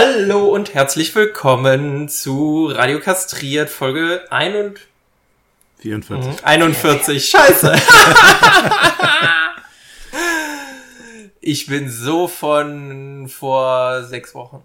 Hallo und herzlich willkommen zu Radio Kastriert Folge 41. 44. 41. Scheiße. ich bin so von vor sechs Wochen.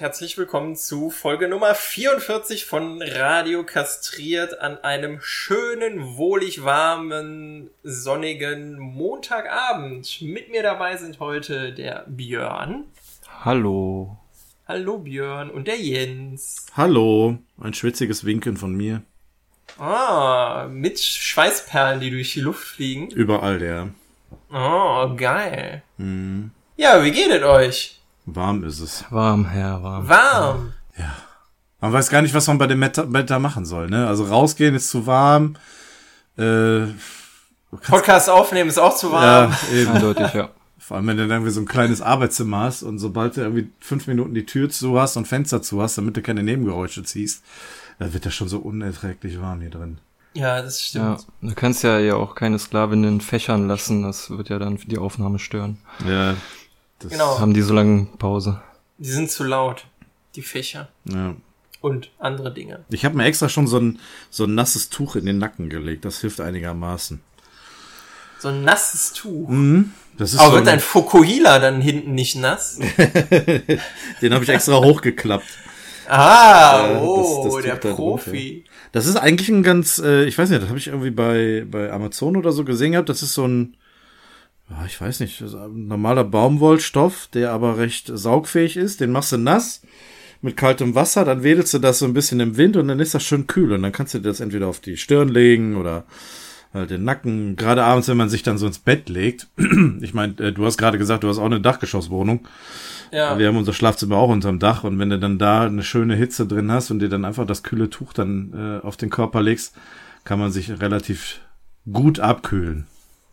Und herzlich willkommen zu Folge Nummer 44 von Radio Kastriert an einem schönen, wohlig warmen, sonnigen Montagabend. Mit mir dabei sind heute der Björn. Hallo. Hallo Björn und der Jens. Hallo, ein schwitziges Winken von mir. Ah, mit Schweißperlen, die durch die Luft fliegen. Überall, ja. Oh, geil. Hm. Ja, wie geht es euch? Warm ist es. Warm, Herr, warm. Warm. Ja. Man weiß gar nicht, was man bei dem Wetter, machen soll, ne? Also rausgehen ist zu warm. Äh, Podcast aufnehmen ist auch zu warm. ja, eben. Eindeutig, ja. Vor allem, wenn du dann irgendwie so ein kleines Arbeitszimmer hast und sobald du irgendwie fünf Minuten die Tür zu hast und Fenster zu hast, damit du keine Nebengeräusche ziehst, dann wird das schon so unerträglich warm hier drin. Ja, das ja. stimmt. Du kannst ja ja auch keine Sklavinnen fächern lassen, das wird ja dann für die Aufnahme stören. Ja. Das, Genau. Haben die so lange Pause. Die sind zu laut, die Fächer Ja. und andere Dinge. Ich habe mir extra schon so ein, so ein nasses Tuch in den Nacken gelegt. Das hilft einigermaßen. So ein nasses Tuch. Mhm. Das ist Aber so wird dein Fokuhila dann hinten nicht nass? Den habe ich extra hochgeklappt. Ah, Äh, das- oh, das Tuch der da drunter. Profi. Das ist eigentlich ein ganz, äh, ich weiß nicht, das habe ich irgendwie bei, bei Amazon oder so gesehen gehabt. Das ist so ein, ja, ich weiß nicht, normaler Baumwollstoff, der aber recht saugfähig ist. Den machst du nass mit kaltem Wasser, dann wedelst du das so ein bisschen im Wind und dann ist das schön kühl. Und dann kannst du dir das entweder auf die Stirn legen oder halt den Nacken. Gerade abends, wenn man sich dann so ins Bett legt. Ich meine, äh, du hast gerade gesagt, du hast auch eine Dachgeschosswohnung. Ja, Wir haben unser Schlafzimmer auch unterm Dach und wenn du dann da eine schöne Hitze drin hast und dir dann einfach das kühle Tuch dann äh, auf den Körper legst, kann man sich relativ gut abkühlen.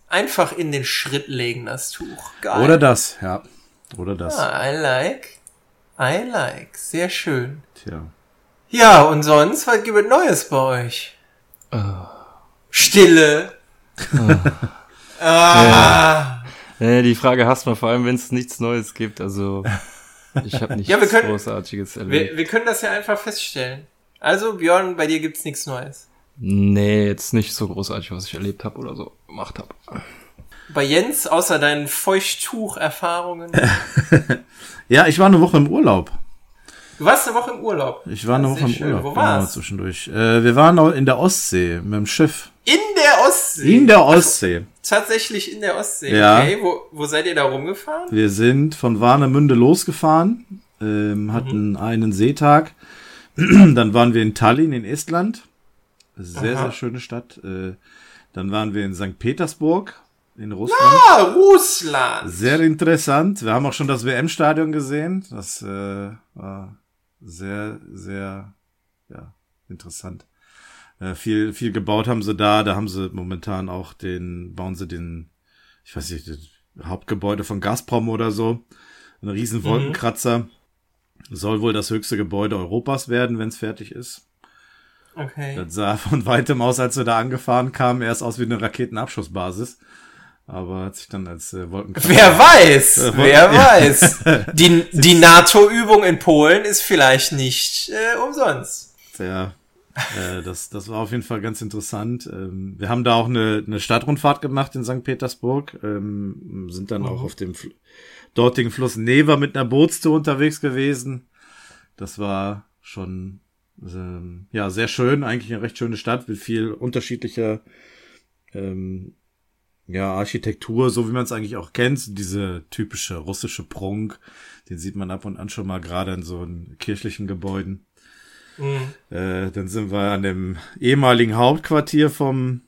Einfach in den Schritt legen, das Tuch. Geil. Oder das, ja. Oder das. Ah, I like. I like. Sehr schön. Tja. Ja, und sonst, was gibt es Neues bei euch? Äh, Stille. ah. äh, die Frage hasst man, vor allem wenn es nichts Neues gibt. Also ich habe nichts Ja, wir können- Großartiges erlebt. Wir, wir können das ja einfach feststellen. Also, Björn, bei dir gibt's nichts Neues. nee, jetzt nicht so großartig, was ich erlebt habe oder so gemacht habe. Bei Jens, außer deinen Feuchttuch-Erfahrungen. Ja, ich war eine Woche im Urlaub. Du warst eine Woche im Urlaub. Ich war eine Woche im schön. Urlaub. Wo genau, war's? zwischendurch. Äh, wir waren auch in der Ostsee mit dem Schiff. In der Ostsee. In der Ostsee. Tatsächlich in der Ostsee. Ja. Okay, wo, wo seid ihr da rumgefahren? Wir sind von Warnemünde losgefahren, ähm, hatten einen Seetag. dann waren wir in Tallinn in Estland. Sehr, Aha. sehr schöne Stadt. Äh, dann waren wir in St. Petersburg in Russland. Ah, Russland. Sehr interessant. Wir haben auch schon das WM-Stadion gesehen. Das äh, war sehr, sehr ja, interessant. Äh, viel, viel gebaut haben sie da. Da haben sie momentan auch den, bauen sie den, ich weiß nicht, das Hauptgebäude von Gazprom oder so. Ein riesen Wolkenkratzer. Soll wohl das höchste Gebäude Europas werden, wenn es fertig ist. Okay. Das sah von weitem aus, als wir da angefahren kamen, erst aus wie eine Raketenabschussbasis. Aber hat sich dann als äh, Wolkenkratzer. Wer weiß, Äh, wer weiß. Die, die NATO-Übung in Polen ist vielleicht nicht äh, umsonst. Ja, äh, das, das war auf jeden Fall ganz interessant. Ähm, wir haben da auch eine, eine Stadtrundfahrt gemacht in St. Petersburg, ähm, sind dann auch auf dem Fl dortigen Fluss Neva mit einer Bootstour unterwegs gewesen. Das war schon ähm, ja sehr schön, eigentlich eine recht schöne Stadt mit viel unterschiedlicher ähm, ja, Architektur, so wie man es eigentlich auch kennt, diese typische russische Prunk, den sieht man ab und an schon mal gerade in so kirchlichen Gebäuden. Mhm. Äh, dann sind wir an dem ehemaligen Hauptquartier vom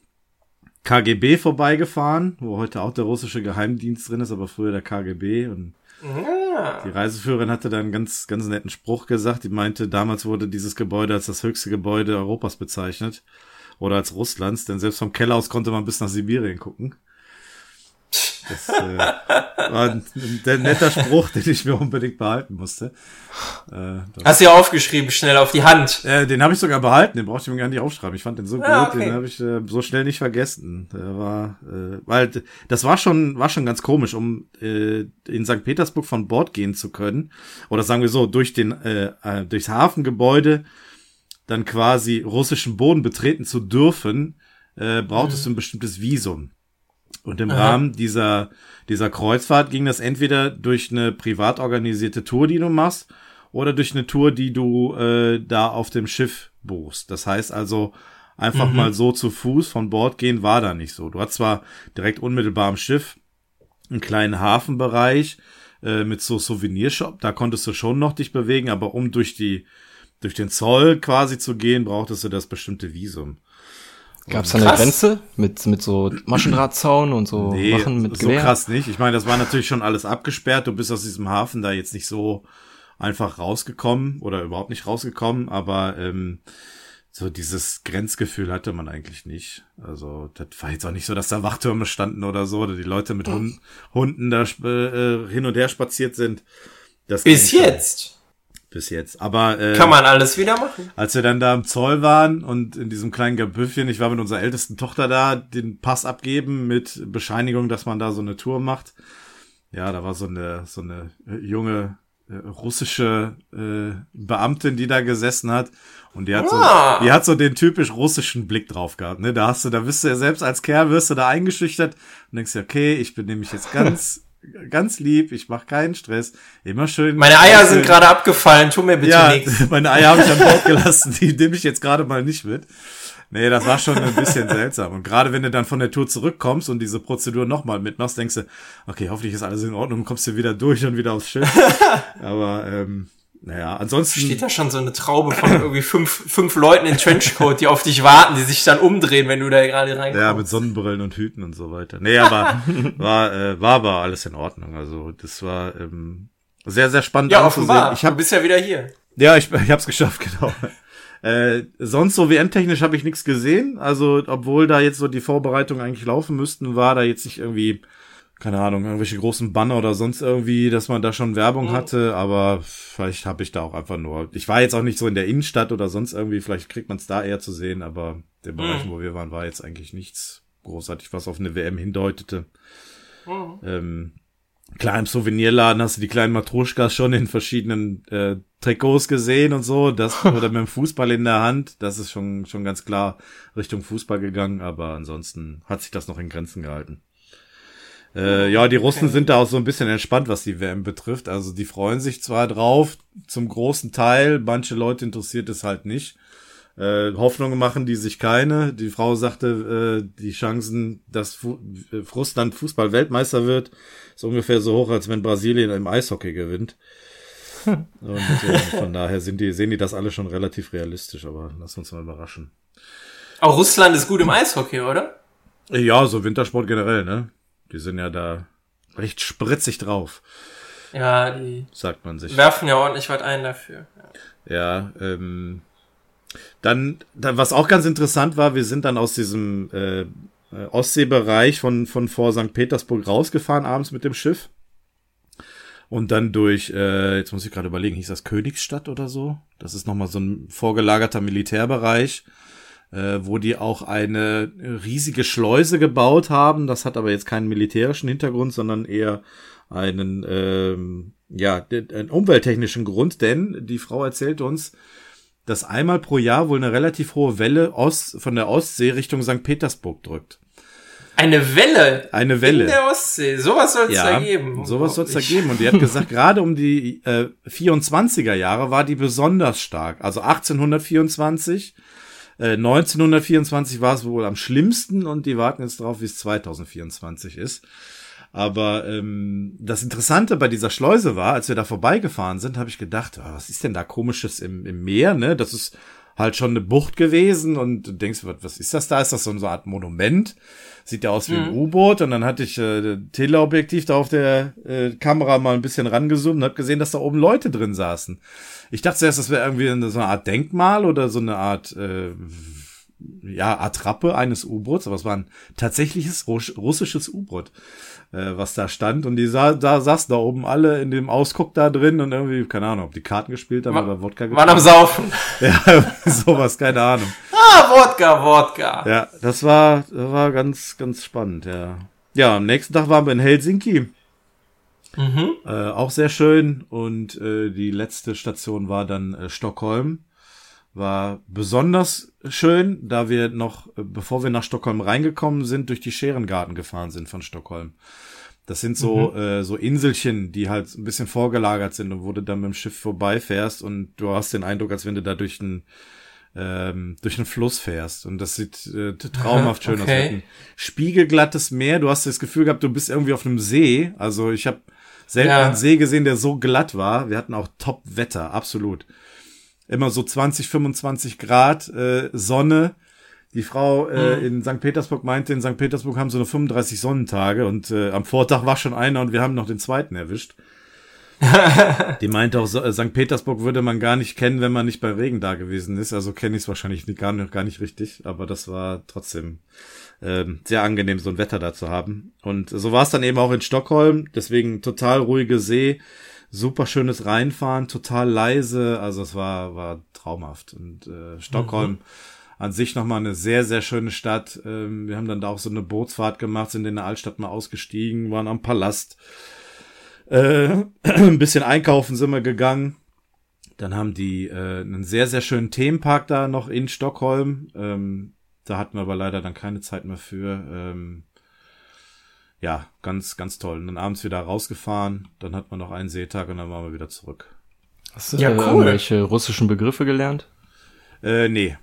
KGB vorbeigefahren, wo heute auch der russische Geheimdienst drin ist, aber früher der KGB. Und Die Reiseführerin hatte da einen ganz, ganz netten Spruch gesagt. Die meinte, damals wurde dieses Gebäude als das höchste Gebäude Europas bezeichnet. Oder als Russlands, denn selbst vom Keller aus konnte man bis nach Sibirien gucken. Das äh, war ein, ein netter Spruch, den ich mir unbedingt behalten musste. Äh, Hast du ja aufgeschrieben, schnell auf die Hand. Äh, den habe ich sogar behalten, den brauchte ich mir gar nicht aufschreiben. Ich fand den so ah, gut, okay. den habe ich äh, so schnell nicht vergessen. Der war, äh, weil das war schon, war schon ganz komisch, um äh, in St. Petersburg von Bord gehen zu können. Oder sagen wir so, durch den, äh, äh, durchs Hafengebäude dann quasi russischen Boden betreten zu dürfen, äh, braucht es mhm. ein bestimmtes Visum. Und im Aha. Rahmen dieser, dieser Kreuzfahrt ging das entweder durch eine privat organisierte Tour, die du machst, oder durch eine Tour, die du äh, da auf dem Schiff buchst. Das heißt also, einfach mhm. mal so zu Fuß von Bord gehen war da nicht so. Du hast zwar direkt unmittelbar am Schiff einen kleinen Hafenbereich äh, mit so Souvenirshop, da konntest du schon noch dich bewegen, aber um durch die durch den Zoll quasi zu gehen, brauchtest du das bestimmte Visum. Gab es da eine Grenze mit, mit so Maschendrahtzaun und so nee, Wachen mit Gewehr? so krass nicht. Ich meine, das war natürlich schon alles abgesperrt. Du bist aus diesem Hafen da jetzt nicht so einfach rausgekommen oder überhaupt nicht rausgekommen, aber ähm, so dieses Grenzgefühl hatte man eigentlich nicht. Also das war jetzt auch nicht so, dass da Wachtürme standen oder so, oder die Leute mit Hunden, Hunden da äh, hin und her spaziert sind. Das Bis jetzt bis jetzt. Aber äh, kann man alles wieder machen. Als wir dann da im Zoll waren und in diesem kleinen Gebüffchen, ich war mit unserer ältesten Tochter da, den Pass abgeben mit Bescheinigung, dass man da so eine Tour macht. Ja, da war so eine so eine äh, junge äh, russische äh, Beamtin, die da gesessen hat und die hat ah. so die hat so den typisch russischen Blick drauf gehabt, ne? Da hast du da bist du ja selbst als Kerl wirst du da eingeschüchtert und denkst dir, okay, ich bin nämlich jetzt ganz ganz lieb, ich mache keinen Stress. Immer schön. Meine Eier sind gerade abgefallen, tu mir bitte ja, nichts. Meine Eier habe ich an Bord gelassen, die nehme ich jetzt gerade mal nicht mit. Nee, das war schon ein bisschen seltsam. Und gerade wenn du dann von der Tour zurückkommst und diese Prozedur nochmal mitmachst, denkst du, okay, hoffentlich ist alles in Ordnung, kommst du wieder durch und wieder aufs Schiff. Aber ähm, naja, ansonsten. Steht da schon so eine Traube von irgendwie fünf, fünf Leuten in Trenchcoat, die auf dich warten, die sich dann umdrehen, wenn du da gerade reinkommst. Ja, mit Sonnenbrillen und Hüten und so weiter. Nee, aber war, äh, war aber alles in Ordnung. Also das war ähm, sehr, sehr spannend ja, offenbar. Ich hab, du bist ja wieder hier. Ja, ich, ich hab's geschafft, genau. Äh, sonst so WM-technisch habe ich nichts gesehen. Also, obwohl da jetzt so die Vorbereitungen eigentlich laufen müssten, war da jetzt nicht irgendwie keine Ahnung, irgendwelche großen Banner oder sonst irgendwie, dass man da schon Werbung mhm. hatte, aber vielleicht habe ich da auch einfach nur. Ich war jetzt auch nicht so in der Innenstadt oder sonst irgendwie, vielleicht kriegt man es da eher zu sehen, aber der Bereich, mhm. wo wir waren, war jetzt eigentlich nichts großartig, was auf eine WM hindeutete. Mhm. Ähm, klar, im Souvenirladen hast du die kleinen Matruschkas schon in verschiedenen äh, Trikots gesehen und so, das oder mit dem Fußball in der Hand, das ist schon schon ganz klar Richtung Fußball gegangen, aber ansonsten hat sich das noch in Grenzen gehalten. Äh, ja, die Russen okay. sind da auch so ein bisschen entspannt, was die WM betrifft. Also die freuen sich zwar drauf, zum großen Teil, manche Leute interessiert es halt nicht. Äh, Hoffnungen machen die sich keine. Die Frau sagte, äh, die Chancen, dass Fu Russland Fußball-Weltmeister wird, ist ungefähr so hoch, als wenn Brasilien im Eishockey gewinnt. Und äh, von daher sind die, sehen die das alle schon relativ realistisch, aber lass uns mal überraschen. Auch Russland ist gut im Eishockey, oder? Ja, so Wintersport generell, ne? Die sind ja da recht spritzig drauf. Ja, die sagt man sich. Werfen ja ordentlich was ein dafür. Ja, ja ähm, dann, dann, was auch ganz interessant war, wir sind dann aus diesem äh, Ostseebereich von, von vor St. Petersburg rausgefahren abends mit dem Schiff. Und dann durch, äh, jetzt muss ich gerade überlegen, hieß das Königsstadt oder so? Das ist nochmal so ein vorgelagerter Militärbereich äh, wo die auch eine riesige Schleuse gebaut haben. Das hat aber jetzt keinen militärischen Hintergrund, sondern eher einen, ähm, ja, einen umwelttechnischen Grund, denn die Frau erzählt uns, dass einmal pro Jahr wohl eine relativ hohe Welle Ost, von der Ostsee Richtung St. Petersburg drückt. Eine Welle? Eine Welle. In der Ostsee. Sowas soll es ja, da geben. Sowas soll es da geben. Und die hat gesagt, gerade um die äh, 24er Jahre war die besonders stark. Also 1824 1924 äh, war es wohl am schlimmsten und die warten jetzt drauf, wie es 2024 ist. Aber ähm, das Interessante bei dieser Schleuse war, als wir da vorbeigefahren sind, habe ich gedacht, oh, was ist denn da komisches im, im Meer, ne? Das ist halt schon eine Bucht gewesen und du denkst, was, was ist das da? Ist das so eine Art Monument? Sieht ja aus wie ein U-Boot und dann hatte ich äh, Teleobjektiv da auf der äh, Kamera mal ein bisschen rangezoomt und hab gesehen, dass da oben Leute drin saßen. Ich dachte zuerst, das wäre irgendwie eine, so eine Art Denkmal oder so eine Art äh, ja, Attrappe eines U-Boots, aber es war ein tatsächliches russisches U-Boot, äh, was da stand. Und die sah, da saßen da oben alle in dem Ausguck da drin und irgendwie, keine Ahnung, ob die Karten gespielt haben War, oder Wodka getrunken. Waren am Saufen. Ja, sowas, keine Ahnung. Ah, Wodka, Wodka. Ja, das war, das war ganz, ganz spannend, ja. Ja, am nächsten Tag waren wir in Helsinki. Mhm. Äh, auch sehr schön. Und äh, die letzte Station war dann äh, Stockholm. War besonders schön, da wir noch, äh, bevor wir nach Stockholm reingekommen sind, durch die Scherengarten gefahren sind von Stockholm. Das sind so, äh, so Inselchen, die halt ein bisschen vorgelagert sind und wo du dann mit dem Schiff vorbeifährst und du hast den Eindruck, als wenn du da durch einen ähm, durch einen Fluss fährst. Und das sieht äh, traumhaft schön Okay. aus. Mit ein spiegelglattes Meer. Du hast das Gefühl gehabt, du bist irgendwie auf einem See. Also ich habe selten Ja. einen See gesehen, der so glatt war. Wir hatten auch Top-Wetter, absolut. Immer so 20, 25 Grad, äh, Sonne. Die Frau äh, Mhm. in St. Petersburg meinte, in St. Petersburg haben sie nur 35 Sonnentage und äh, am Vortag war schon einer und wir haben noch den zweiten erwischt. Die meinte auch, so, äh, St. Petersburg würde man gar nicht kennen, wenn man nicht bei Regen da gewesen ist. Also kenne ich es wahrscheinlich nicht, gar, nicht, gar nicht richtig, aber das war trotzdem ähm, sehr angenehm, so ein Wetter da zu haben. Und so war es dann eben auch in Stockholm. Deswegen total ruhige See, super schönes Reinfahren, total leise. Also es war, war traumhaft. Und äh, Stockholm an sich nochmal eine sehr, sehr schöne Stadt. Ähm, wir haben dann da auch so eine Bootsfahrt gemacht, sind in der Altstadt mal ausgestiegen, waren am Palast. Äh, ein bisschen einkaufen sind wir gegangen. Dann haben die äh, einen sehr, sehr schönen Themenpark da noch in Stockholm. Ähm, da hatten wir aber leider dann keine Zeit mehr für. Ähm, ja, ganz, ganz toll. Und dann abends wieder rausgefahren. Dann hat man noch einen Seetag und dann waren wir wieder zurück. Hast du Ja, äh, cool. irgendwelche russischen Begriffe gelernt? Äh, nee.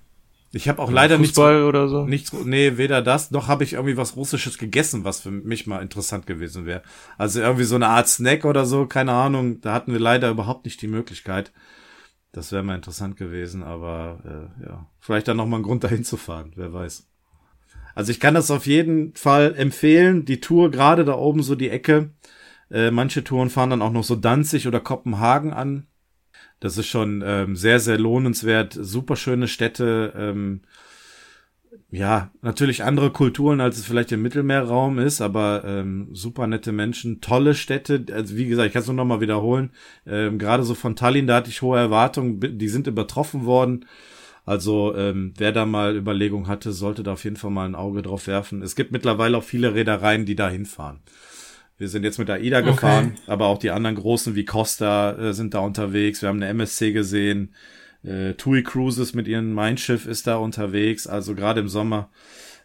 Ich habe auch leider nichts, Fußball oder so? nichts, nee, weder das, noch habe ich irgendwie was Russisches gegessen, was für mich mal interessant gewesen wäre. Also irgendwie so eine Art Snack oder so, keine Ahnung. Da hatten wir leider überhaupt nicht die Möglichkeit. Das wäre mal interessant gewesen, aber äh, ja, vielleicht dann noch mal ein Grund dahin zu fahren, wer weiß. Also ich kann das auf jeden Fall empfehlen. Die Tour gerade da oben so die Ecke. Äh, manche Touren fahren dann auch noch so Danzig oder Kopenhagen an. Das ist schon ähm, sehr, sehr lohnenswert. Super schöne Städte. Ähm, ja, natürlich andere Kulturen, als es vielleicht im Mittelmeerraum ist, aber ähm, super nette Menschen, tolle Städte. Also wie gesagt, ich kann es nur noch mal wiederholen. Ähm, Gerade so von Tallinn, da hatte ich hohe Erwartungen, die sind übertroffen worden. Also ähm, wer da mal Überlegung hatte, sollte da auf jeden Fall mal ein Auge drauf werfen. Es gibt mittlerweile auch viele Reedereien, die da hinfahren. Wir sind jetzt mit AIDA Okay. gefahren, aber auch die anderen großen wie Costa äh, sind da unterwegs. Wir haben eine MSC gesehen. Äh, TUI Cruises mit ihrem Mein Schiff ist da unterwegs. Also gerade im Sommer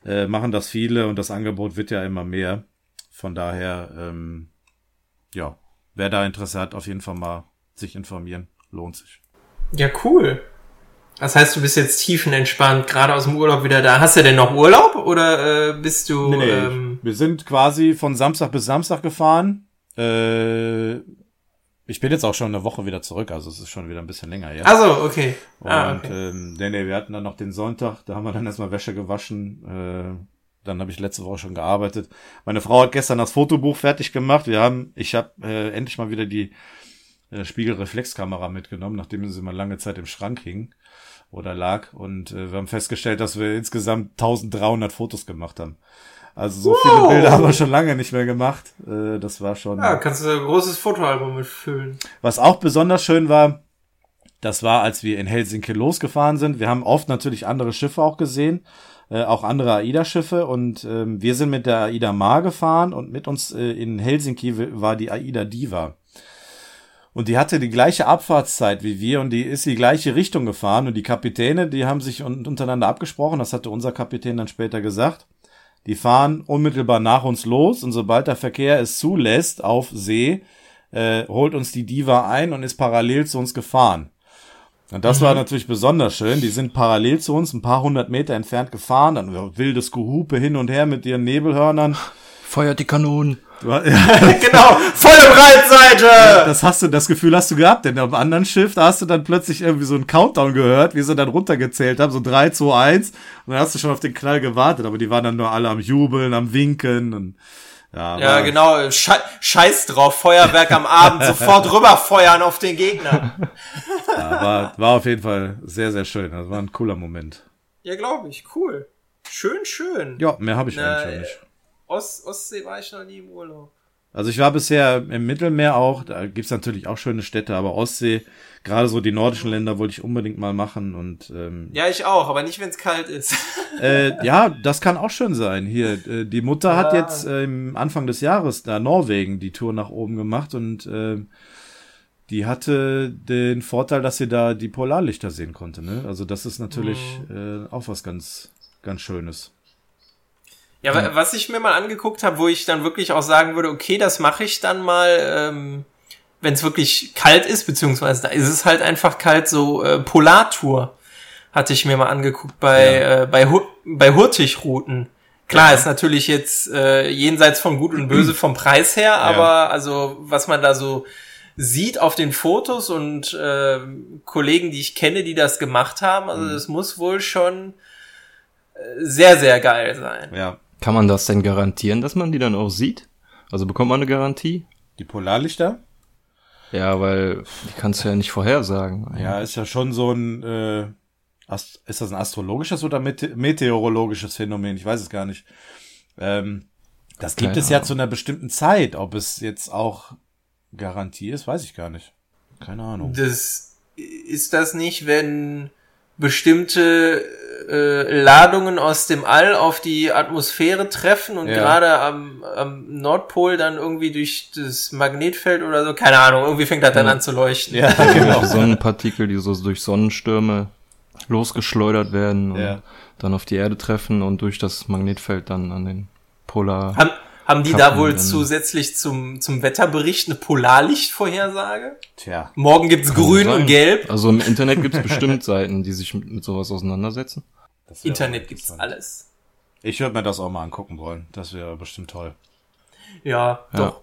äh, machen das viele und das Angebot wird ja immer mehr. Von daher, ähm, ja, wer da Interesse hat, auf jeden Fall mal sich informieren. Lohnt sich. Ja, cool. Das heißt, du bist jetzt tiefenentspannt, gerade aus dem Urlaub wieder da. Hast du denn noch Urlaub oder äh, bist du? Ähm, wir sind quasi von Samstag bis Samstag gefahren. Äh, ich bin jetzt auch schon eine Woche wieder zurück, also es ist schon wieder ein bisschen länger jetzt. also, okay. Ah, Und okay. ähm, nee, nee, wir hatten dann noch den Sonntag, da haben wir dann erstmal Wäsche gewaschen. Äh, dann habe ich letzte Woche schon gearbeitet. Meine Frau hat gestern das Fotobuch fertig gemacht. Wir haben, ich habe äh, endlich mal wieder die äh, Spiegelreflexkamera mitgenommen, nachdem sie mal lange Zeit im Schrank hing oder lag. Und äh, wir haben festgestellt, dass wir insgesamt 1300 Fotos gemacht haben. Also so viele Wow. Bilder haben wir schon lange nicht mehr gemacht. Äh, das war schon. Ja, kannst du ein großes Fotoalbum mitfüllen. Was auch besonders schön war, das war, als wir in Helsinki losgefahren sind. Wir haben oft natürlich andere Schiffe auch gesehen, äh, auch andere AIDA-Schiffe. Und ähm, wir sind mit der AIDA Mar gefahren und mit uns äh, in Helsinki war die AIDA Diva. Und die hatte die gleiche Abfahrtszeit wie wir und die ist die gleiche Richtung gefahren. Und die Kapitäne, die haben sich un untereinander abgesprochen, das hatte unser Kapitän dann später gesagt. Die fahren unmittelbar nach uns los und sobald der Verkehr es zulässt auf See, äh, holt uns die Diva ein und ist parallel zu uns gefahren. Und das war natürlich besonders schön. Die sind parallel zu uns, ein paar hundert Meter entfernt gefahren, dann wildes Gehupe hin und her mit ihren Nebelhörnern. Feuert die Kanonen. Du, ja, genau, volle Breitseite! das hast du, das Gefühl hast du gehabt, denn auf dem anderen Schiff, hast du dann plötzlich irgendwie so einen Countdown gehört, wie sie dann runtergezählt haben, so 3, 2, 1, und dann hast du schon auf den Knall gewartet, aber die waren dann nur alle am Jubeln, am Winken und ja, Ja, genau, Schei scheiß drauf, Feuerwerk am Abend, sofort rüberfeuern auf den Gegner. Ja, war, war auf jeden Fall sehr, sehr schön. Das war ein cooler Moment. Ja, glaube ich, cool. Schön, schön. Ja, mehr habe ich Na, eigentlich auch nicht. Ost Ostsee war ich noch nie im Urlaub. Also ich war bisher im Mittelmeer auch, da gibt's natürlich auch schöne Städte, aber Ostsee, gerade so die nordischen Länder wollte ich unbedingt mal machen und ähm, Ja, ich auch, aber nicht, wenn es kalt ist. äh, ja, das kann auch schön sein. Hier, äh, die Mutter hat Ja. jetzt äh, im Anfang des Jahres da Norwegen die Tour nach oben gemacht und ähm, die hatte den Vorteil, dass sie da die Polarlichter sehen konnte. Ne? Also das ist natürlich Mhm. äh, auch was ganz, ganz Schönes. Ja, wa- was ich mir mal angeguckt habe, wo ich dann wirklich auch sagen würde, okay, das mache ich dann mal, ähm, wenn es wirklich kalt ist, beziehungsweise da ist es halt einfach kalt, so äh, Polartour hatte ich mir mal angeguckt bei, Ja. äh, bei, Hu bei Hurtigruten. Klar, ist natürlich jetzt äh, jenseits von Gut und Böse vom Preis her, aber also was man da so sieht auf den Fotos und äh, Kollegen, die ich kenne, die das gemacht haben, also das muss wohl schon äh, sehr, sehr geil sein. Ja, Kann man das denn garantieren, dass man die dann auch sieht? Also bekommt man eine Garantie? die Polarlichter. Ja, weil die kannst du ja nicht vorhersagen. Ja, ist ja schon so ein, äh, Ast ist das ein astrologisches oder mete meteorologisches Phänomen? Ich weiß es gar nicht. Ähm, das gibt Keine es ja Ahnung. zu einer bestimmten Zeit. Ob es jetzt auch Garantie ist, weiß ich gar nicht. Keine Ahnung. Das ist das nicht, wenn bestimmte äh, Ladungen aus dem All auf die Atmosphäre treffen und Ja. gerade am, am Nordpol dann irgendwie durch das Magnetfeld oder so, keine Ahnung, irgendwie fängt das dann Ja. an zu leuchten. Ja, Genau. Sonnenpartikel, die so durch Sonnenstürme losgeschleudert werden und Ja. dann auf die Erde treffen und durch das Magnetfeld dann an den Polar. Haben, haben die da Kappen wohl dann. zusätzlich zum, zum Wetterbericht eine Polarlichtvorhersage? Tja. Morgen gibt's grün sein. und gelb. Also im Internet gibt es bestimmt Seiten, die sich mit, mit sowas auseinandersetzen. Internet gibt's alles. Ich würde mir das auch mal angucken wollen. Das wäre bestimmt toll. Ja, Ja. doch.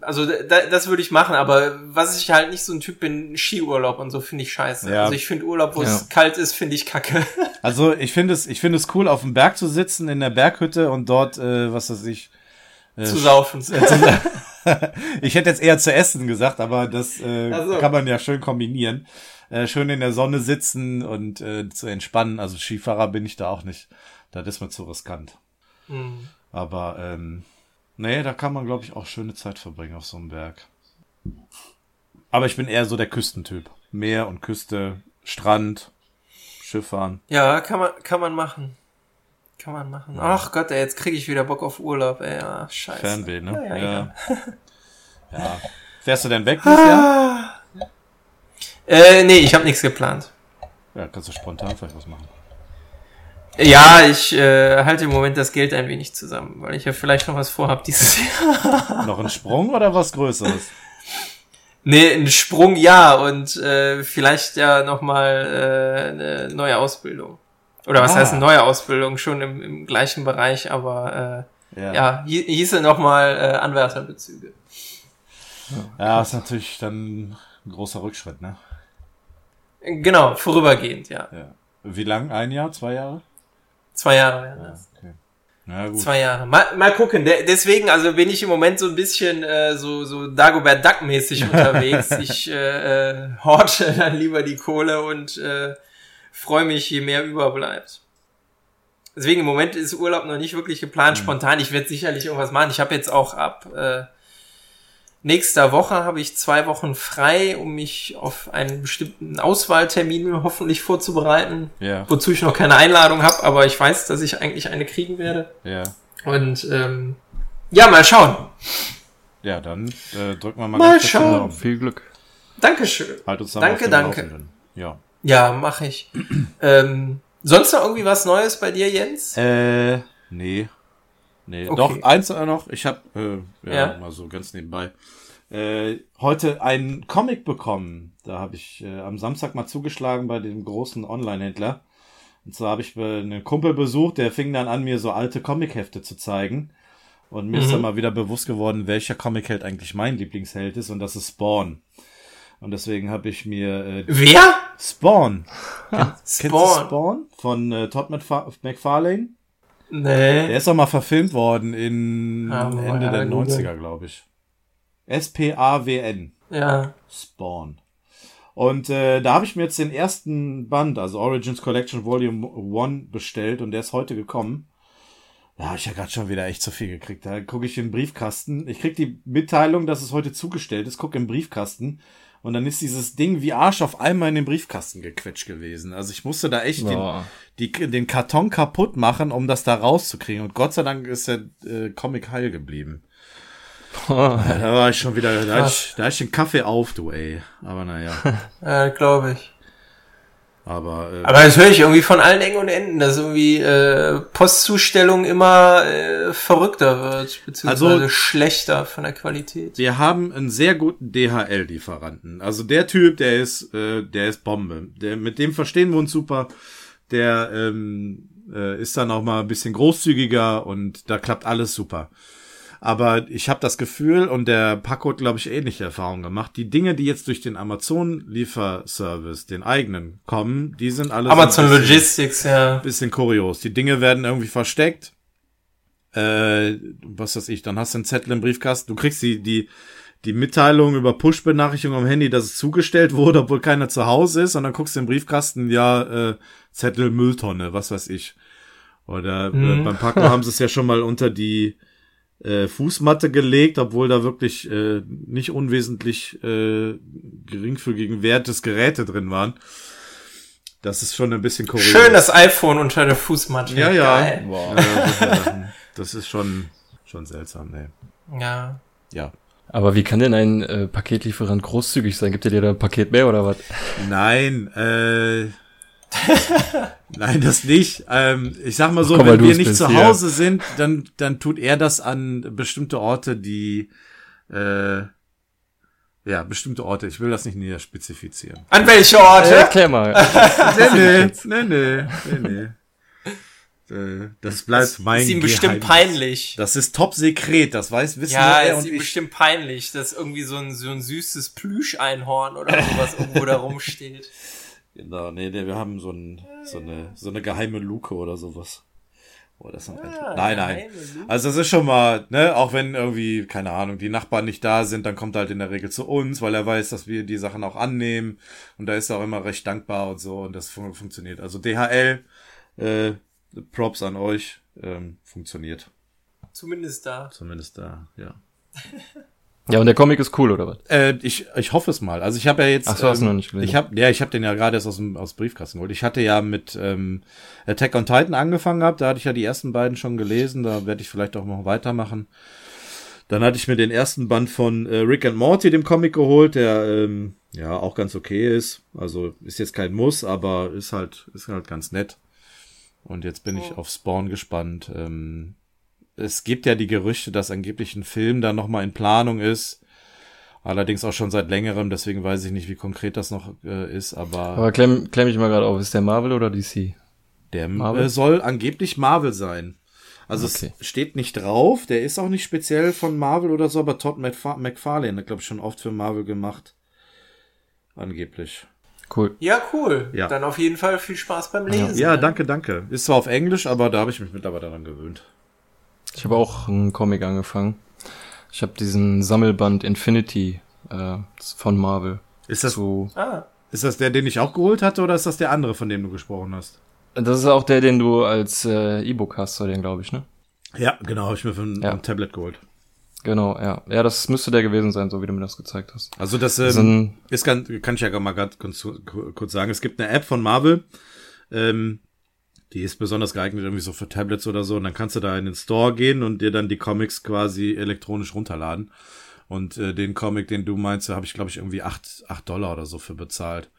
Also da, das würde ich machen, aber was ich halt nicht so ein Typ bin, Skiurlaub und so finde ich scheiße. Ja. Also ich finde Urlaub, wo es Ja. kalt ist, finde ich kacke. Also ich finde es, ich finde es cool, auf dem Berg zu sitzen, in der Berghütte und dort, äh, was weiß ich, äh, zu saufen. ich hätte jetzt eher zu essen gesagt, aber das äh, Ach so. kann man ja schön kombinieren. Äh, schön in der Sonne sitzen und äh, zu entspannen. Also Skifahrer bin ich da auch nicht. Das ist mir zu riskant. Hm. Aber ähm, nee, da kann man, glaube ich, auch schöne Zeit verbringen auf so einem Berg. Aber ich bin eher so der Küstentyp. Meer und Küste, Strand, Schifffahren. Ja, kann man, kann man machen. Kann man machen. Ach Gott, ey, jetzt kriege ich wieder Bock auf Urlaub, ey. Ja, scheiße. Fernweh, ne? Ja, ja, ja. ja. Fährst du denn weg dieses Jahr? Äh, nee, ich habe nichts geplant. Ja, kannst du spontan vielleicht was machen. Ja, ich äh, halte im Moment das Geld ein wenig zusammen, weil ich ja vielleicht noch was vorhab dieses Jahr. Noch ein Sprung oder was Größeres? Nee, ein Sprung ja und äh, vielleicht ja nochmal äh, eine neue Ausbildung. Oder was Ah. heißt eine neue Ausbildung? Schon im, im gleichen Bereich, aber äh, Ja. ja, hie- hieße nochmal äh, Anwärterbezüge. Ja, ist natürlich dann ein großer Rückschritt, ne? Genau, vorübergehend, ja. Ja. Wie lang? Ein Jahr? Zwei Jahre? Zwei Jahre Ja, das. okay. Na gut. Zwei Jahre. Mal, mal gucken. De deswegen, also bin ich im Moment so ein bisschen äh, so, so Dagobert Duck-mäßig unterwegs. ich äh, äh, horte dann lieber die Kohle und äh, freue mich, je mehr überbleibt. Deswegen im Moment ist Urlaub noch nicht wirklich geplant, spontan. Ich werde sicherlich irgendwas machen. Ich habe jetzt auch ab äh, nächster Woche habe ich zwei Wochen frei, um mich auf einen bestimmten Auswahltermin hoffentlich vorzubereiten. Ja, Wozu ich noch keine Einladung habe, aber ich weiß, dass ich eigentlich eine kriegen werde. ja. Und ähm, ja, mal schauen. Ja, dann äh, drücken wir mal, Mal ganz schauen. Daumen. Viel Glück. Dankeschön. Halt uns dann Danke, auf danke. Laufenden. Ja. Ja, mache ich. ähm, sonst noch irgendwie was Neues bei dir, Jens? Äh, nee. Nee, Okay. doch, eins noch. Ich habe äh, ja, Ja. mal so ganz nebenbei, äh, heute einen Comic bekommen. Da habe ich äh, am Samstag mal zugeschlagen bei dem großen Online-Händler. Und zwar habe ich äh, einen Kumpel besucht, der fing dann an, mir so alte Comichefte zu zeigen. Und mir ist dann mal wieder bewusst geworden, welcher Comic-Held eigentlich mein Lieblingsheld ist und das ist Spawn. Und deswegen habe ich mir äh, Wer? Spawn. Kennst du Spawn. Spawn? Von äh, Todd McFar McFarlane? Nee. Der ist auch mal verfilmt worden in Ah, Ende der googeln. 90er, glaube ich. S-P-A-W-N. Ja. Spawn. Und äh, da habe ich mir jetzt den ersten Band, also Origins Collection Volume 1 bestellt und der ist heute gekommen. Da habe ich ja gerade schon wieder echt zu viel gekriegt. Da gucke ich in den Briefkasten. Ich krieg die Mitteilung, dass es heute zugestellt ist, gucke im Briefkasten und dann ist dieses Ding wie Arsch auf einmal in den Briefkasten gequetscht gewesen. Also ich musste da echt den, Boah. die, den Karton kaputt machen, um das da rauszukriegen. Und Gott sei Dank ist der äh, Comic heil geblieben. Ja, da war ich schon wieder, da hatte ich, da hatte ich den Kaffee auf, du ey. Aber naja. Äh, glaube ich. Aber, äh, Aber das höre ich irgendwie von allen Ecken und Enden, dass irgendwie äh, Postzustellung immer äh, verrückter wird, beziehungsweise Also- schlechter von der Qualität. wir haben einen sehr guten DHL-Lieferanten. Also der Typ, der ist, äh, der ist Bombe. Der, mit dem verstehen wir uns super. Der ähm, äh, ist dann auch mal ein bisschen großzügiger und da klappt alles super. Aber ich habe das Gefühl, und der Paco hat, glaube ich, ähnliche Erfahrungen gemacht, die Dinge, die jetzt durch den Amazon-Lieferservice, den eigenen, kommen, die sind alle Amazon bisschen- Logistics, ja. bisschen kurios. Die Dinge werden irgendwie versteckt. Äh, was weiß ich, dann hast du einen Zettel im Briefkasten. Du kriegst die, die, die Mitteilung über Push-Benachrichtigung am Handy, dass es zugestellt wurde, obwohl keiner zu Hause ist. Und dann guckst du im Briefkasten, ja, äh, Zettel Mülltonne, was weiß ich. Oder äh, Mhm. beim Paco haben sie es ja schon mal unter die äh, Fußmatte gelegt, obwohl da wirklich äh, nicht unwesentlich äh, geringfügigen Wert des Geräte drin waren. Das ist schon ein bisschen kurios. Schön das iPhone unter der Fußmatte. Ja, ja. Sachen. das ist schon, schon seltsam, ne. Ja. Ja. Aber wie kann denn ein äh, Paketlieferant großzügig sein? Gibt er dir da ein Paket mehr oder was? Nein, äh. Nein, das nicht. Ähm, ich sag mal so, Komm, wenn wir nicht bist, zu ja. Hause sind, dann, dann tut er das an bestimmte Orte, die, äh, ja, bestimmte Orte. Ich will das nicht näher spezifizieren. An welche Orte? Erklär mal. Nee, nee, nee, nee, nee. Äh, Das bleibt mein ist ihm bestimmt Geheimnis. peinlich. Das ist top sekret, das weiß, wissen Ja, er ist und ihm ich. bestimmt peinlich, dass irgendwie so ein, so ein süßes Plüscheinhorn oder sowas irgendwo da rumsteht. Genau, nee, nee, wir haben so, ein, so, eine, so eine geheime Luke oder sowas. Oh, das haben Ah, nein, nein. Also das ist schon mal, ne, auch wenn irgendwie, keine Ahnung, die Nachbarn nicht da sind, dann kommt er halt in der Regel zu uns, weil er weiß, dass wir die Sachen auch annehmen. Und da ist er auch immer recht dankbar und so und das fun funktioniert. Also DHL, äh, Props an euch, ähm, funktioniert. Zumindest da. Zumindest da, ja. Ja, und der Comic ist cool, oder was? Äh, ich, ich hoffe es mal. Also ich habe ja jetzt. Ach so, hast du noch nicht gelesen. Ich habe, ja, ich habe den ja gerade erst aus dem aus Briefkasten geholt. Ich hatte ja mit ähm, Attack on Titan angefangen gehabt. Da hatte ich ja die ersten beiden schon gelesen. Da werde ich vielleicht auch noch weitermachen. Dann hatte ich mir den ersten Band von äh, Rick and Morty, dem Comic, geholt, der ähm, ja auch ganz okay ist. Also ist jetzt kein Muss, aber ist halt ist halt ganz nett. Und jetzt bin ich auf Spawn gespannt. Ähm, es gibt ja die Gerüchte, dass angeblich ein Film da noch mal in Planung ist. Allerdings auch schon seit längerem, deswegen weiß ich nicht, wie konkret das noch äh, ist, aber, Aber klemm, klemm ich mal gerade auf, ist der Marvel oder DC? der Marvel? Äh, soll angeblich Marvel sein. Also Okay. es steht nicht drauf, der ist auch nicht speziell von Marvel oder so, aber Todd McFar McFarlane hat, glaube ich, schon oft für Marvel gemacht. Angeblich. Cool. Ja, cool. Ja. Dann auf jeden Fall viel Spaß beim Lesen. Ja, ne? danke, danke. Ist zwar auf Englisch, aber da habe ich mich mittlerweile daran gewöhnt. Ich habe auch einen Comic angefangen. Ich habe diesen Sammelband Infinity äh, von Marvel. Ist das, Zu, Ah, ist das der, den ich auch geholt hatte, oder ist das der andere, von dem du gesprochen hast? das ist auch der, den du als äh, E-Book hast, so den glaube ich, ne? Ja, genau, habe ich mir von Ja. einem Tablet geholt. Genau, ja. Ja, das müsste der gewesen sein, so wie du mir das gezeigt hast. Also das ähm, sind, ist ganz, kann ich ja mal grad kurz, kurz sagen. Es gibt eine App von Marvel, ähm, die ist besonders geeignet irgendwie so für Tablets oder so. Und dann kannst du da in den Store gehen und dir dann die Comics quasi elektronisch runterladen. Und äh, den Comic, den du meinst, habe ich glaube ich irgendwie acht acht Dollar oder so für bezahlt.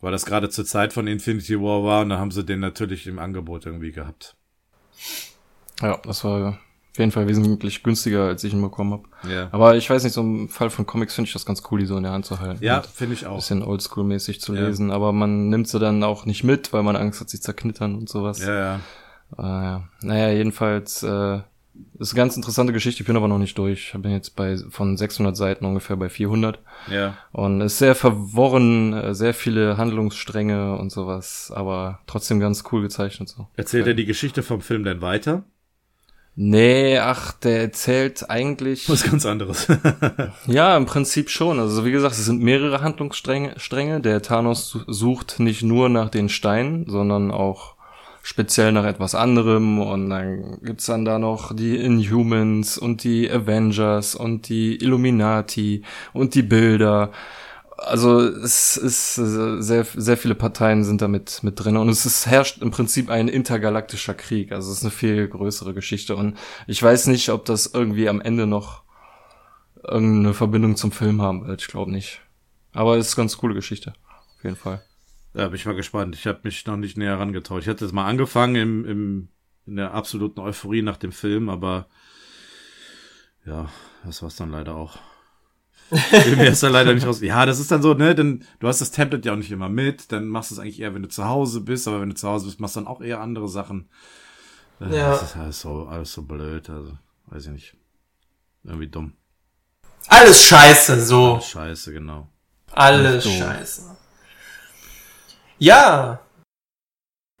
Weil das gerade zur Zeit von Infinity War war und dann haben sie den natürlich im Angebot irgendwie gehabt. ja, das war auf jeden Fall wesentlich günstiger, als ich ihn bekommen habe. Ja, Aber ich weiß nicht, so im Fall von Comics finde ich das ganz cool, die so in der Hand zu halten. ja finde ich ein auch. bisschen oldschool-mäßig zu Ja. lesen, aber man nimmt sie dann auch nicht mit, weil man Angst hat, sie zerknittern und sowas. Ja, ja. Äh, ja. Naja, jedenfalls, äh, ist eine ganz interessante Geschichte, ich bin aber noch nicht durch. Ich bin jetzt bei von 600 Seiten ungefähr bei 400. Ja. Und es ist sehr verworren, äh, sehr viele Handlungsstränge und sowas, aber trotzdem ganz cool gezeichnet so. Erzählt er die Geschichte vom Film denn weiter? Nee, ach, der erzählt eigentlich. Was ganz anderes. ja, im Prinzip schon. Also wie gesagt, es sind mehrere Handlungsstränge. Stränge. Der Thanos sucht nicht nur nach den Steinen, sondern auch speziell nach etwas anderem. Und dann gibt's dann da noch die Inhumans und die Avengers und die Illuminati und die Bilder also es ist sehr, sehr viele Parteien sind damit mit drin und es ist, herrscht im Prinzip ein intergalaktischer Krieg. Also es ist eine viel größere Geschichte und ich weiß nicht, ob das irgendwie am Ende noch irgendeine Verbindung zum Film haben wird. Ich glaube nicht. Aber es ist eine ganz coole Geschichte. Auf jeden Fall. Ja, bin ich mal gespannt. Ich habe mich noch nicht näher herangetraut. Ich hatte es mal angefangen im, im, in der absoluten Euphorie nach dem Film, aber ja, das war's dann leider auch. Mir ist da leider nicht raus. Ja, das ist dann so, ne, denn du hast das Tablet ja auch nicht immer mit, dann machst du es eigentlich eher, wenn du zu Hause bist, aber wenn du zu Hause bist, machst du dann auch eher andere Sachen. Äh, ja. Das ist alles so, alles so blöd, also, weiß ich nicht. Irgendwie dumm. Alles scheiße, so. Alles scheiße, genau. Alles scheiße. Ja.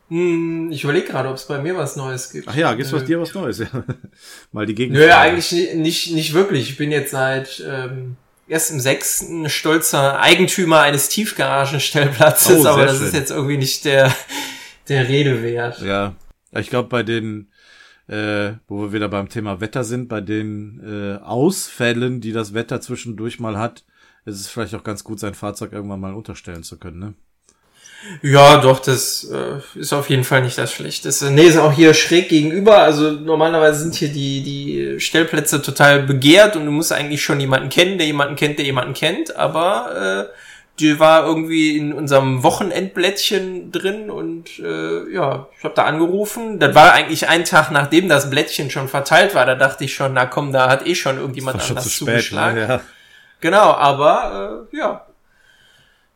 Hm, ich überlege gerade, ob es bei mir was Neues gibt. Ach ja, gibt's bei dir was Neues? Ja. Mal die Gegend. Nö, eigentlich nicht, nicht wirklich. Ich bin jetzt seit ähm, erst im sechsten stolzer Eigentümer eines Tiefgaragenstellplatzes, oh, aber das schön. ist jetzt irgendwie nicht der, der Rede wert. Ja, ich glaube bei den, äh, wo wir wieder beim Thema Wetter sind, bei den äh, Ausfällen, die das Wetter zwischendurch mal hat, ist es vielleicht auch ganz gut, sein Fahrzeug irgendwann mal unterstellen zu können, ne? Ja, doch, das äh, ist auf jeden Fall nicht das Schlechteste. Nee, ist auch hier schräg gegenüber. Also normalerweise sind hier die, die Stellplätze total begehrt und du musst eigentlich schon jemanden kennen, der jemanden kennt, der jemanden kennt. Aber äh, die war irgendwie in unserem Wochenendblättchen drin und äh, ja, ich habe da angerufen. Das war eigentlich ein Tag, nachdem das Blättchen schon verteilt war. Da dachte ich schon, na komm, da hat eh schon irgendjemand anders zu zugeschlagen. Ne? Ja. Genau, aber äh, ja,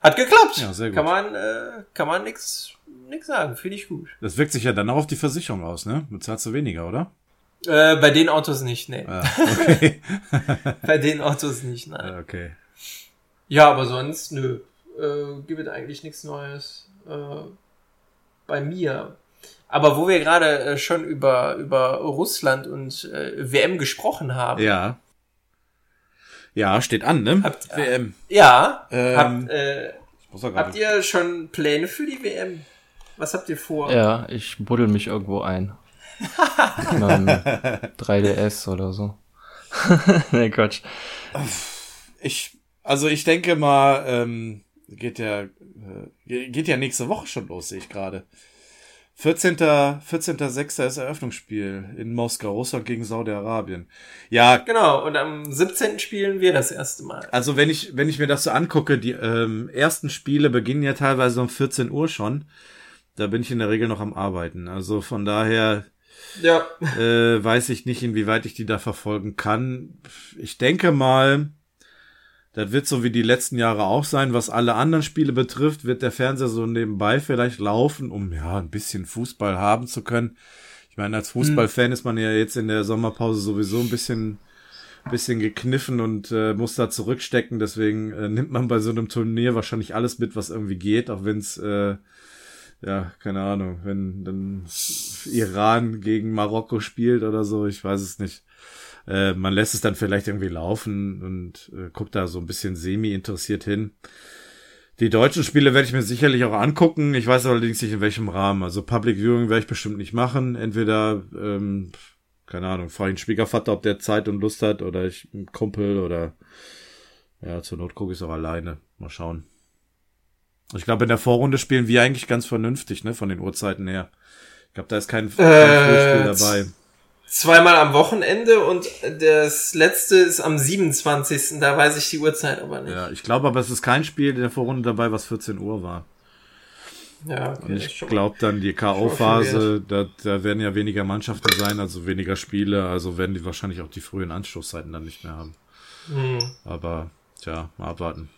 hat geklappt. Ja, sehr gut. Kann man, äh, kann man nix, nix sagen. Finde ich gut. Das wirkt sich ja dann auch auf die Versicherung aus, ne? Bezahlst du weniger, oder? Äh, bei den Autos nicht, ne. Ah, okay. bei den Autos nicht, nein. Ah, okay. Ja, aber sonst, nö. Äh, gibt es eigentlich nichts Neues. Äh, bei mir. Aber wo wir gerade äh, schon über, über Russland und äh, WM gesprochen haben. Ja. Ja, steht an, ne? Habt, WM. Ja. Ähm, habt, äh, habt ihr schon Pläne für die WM? Was habt ihr vor? Ja, ich buddel mich irgendwo ein. 3DS oder so. nee, Quatsch. Ich, also ich denke mal, ähm, geht ja, äh, geht ja nächste Woche schon los, sehe ich gerade. 14. 14.06. ist Eröffnungsspiel in Moskau, Russland gegen Saudi-Arabien. Ja. Genau, und am 17. spielen wir das erste Mal. Also wenn ich, wenn ich mir das so angucke, die ähm, ersten Spiele beginnen ja teilweise um 14 Uhr schon. Da bin ich in der Regel noch am Arbeiten. Also von daher ja. äh, weiß ich nicht, inwieweit ich die da verfolgen kann. Ich denke mal, das wird so wie die letzten Jahre auch sein. Was alle anderen Spiele betrifft, wird der Fernseher so nebenbei vielleicht laufen, um ja ein bisschen Fußball haben zu können. Ich meine, als Fußballfan hm. ist man ja jetzt in der Sommerpause sowieso ein bisschen, bisschen gekniffen und äh, muss da zurückstecken. Deswegen äh, nimmt man bei so einem Turnier wahrscheinlich alles mit, was irgendwie geht, auch wenn es äh, ja, keine Ahnung, wenn dann Iran gegen Marokko spielt oder so, ich weiß es nicht. Äh, man lässt es dann vielleicht irgendwie laufen und äh, guckt da so ein bisschen semi-interessiert hin. Die deutschen Spiele werde ich mir sicherlich auch angucken. Ich weiß allerdings nicht in welchem Rahmen. Also Public Viewing werde ich bestimmt nicht machen. Entweder, ähm, keine Ahnung, frage ich einen Schwiegervater, ob der Zeit und Lust hat, oder ich einen Kumpel oder ja, zur Not gucke ich es auch alleine. Mal schauen. Ich glaube, in der Vorrunde spielen wir eigentlich ganz vernünftig, ne, von den Uhrzeiten her. Ich glaube, da ist kein, kein äh, dabei zweimal am Wochenende und das letzte ist am 27. Da weiß ich die Uhrzeit aber nicht. Ja, ich glaube aber, es ist kein Spiel in der Vorrunde dabei, was 14 Uhr war. Ja, okay, und ich glaube dann die K.O.-Phase, da, da werden ja weniger Mannschaften sein, also weniger Spiele, also werden die wahrscheinlich auch die frühen Anstoßzeiten dann nicht mehr haben. Mhm. Aber, tja, mal abwarten.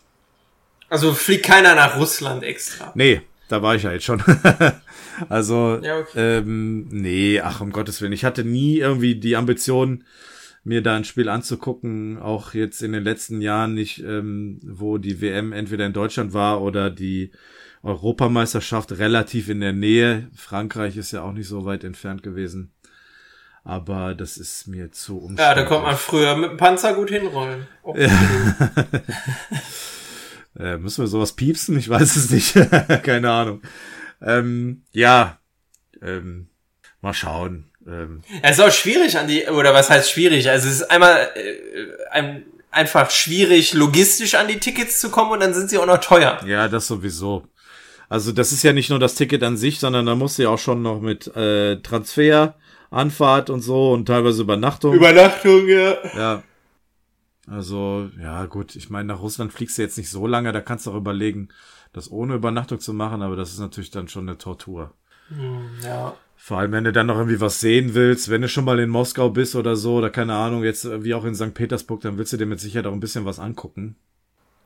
Also fliegt keiner nach Russland extra. Nee, da war ich ja jetzt schon. also, Ja, okay. ähm, nee, ach um Gottes Willen. Ich hatte nie irgendwie die Ambition, mir da ein Spiel anzugucken, auch jetzt in den letzten Jahren nicht, ähm, wo die WM entweder in Deutschland war oder die Europameisterschaft relativ in der Nähe. Frankreich ist ja auch nicht so weit entfernt gewesen. Aber das ist mir zu Ja, umständlich. da kommt man früher mit dem Panzer gut hinrollen. Oh. Äh, müssen wir sowas piepsen? Ich weiß es nicht. Keine Ahnung. Ähm, ja, ähm, mal schauen. Ähm, Es ist auch schwierig an die, oder was heißt schwierig? Also es ist einmal äh, ein, einfach schwierig, logistisch an die Tickets zu kommen und dann sind sie auch noch teuer. ja, das sowieso. Also das ist ja nicht nur das Ticket an sich, sondern da musst du ja auch schon noch mit äh, Transfer, Anfahrt und so und teilweise Übernachtung. Übernachtung, ja. ja. Also, ja, gut, ich meine, nach Russland fliegst du jetzt nicht so lange, da kannst du auch überlegen, das ohne Übernachtung zu machen, aber das ist natürlich dann schon eine Tortur. Hm, ja. Vor allem, wenn du dann noch irgendwie was sehen willst, wenn du schon mal in Moskau bist oder so, oder keine Ahnung, jetzt wie auch in St. Petersburg, dann willst du dir mit Sicherheit auch ein bisschen was angucken.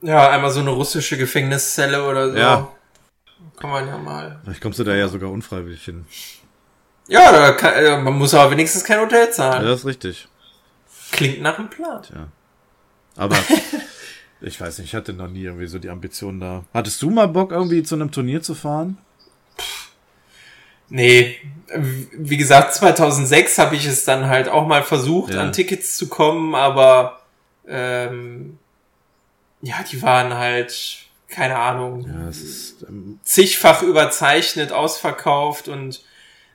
Ja, einmal so eine russische Gefängniszelle oder so. Ja. Kann man ja mal. Vielleicht kommst du da ja sogar unfreiwillig hin. Ja, da kann, äh, man muss aber wenigstens kein Hotel Ja, zahlen. das ist richtig. Klingt nach einem Plan. Tja. Aber ich weiß nicht, ich hatte noch nie irgendwie so die Ambition da. Hattest du mal Bock, irgendwie zu einem Turnier zu fahren? Nee, wie gesagt, 2006 habe ich es dann halt auch mal versucht, Ja. an Tickets zu kommen, aber ähm, ja, die waren halt, keine Ahnung, Ja, ist. Ähm, zigfach überzeichnet, ausverkauft und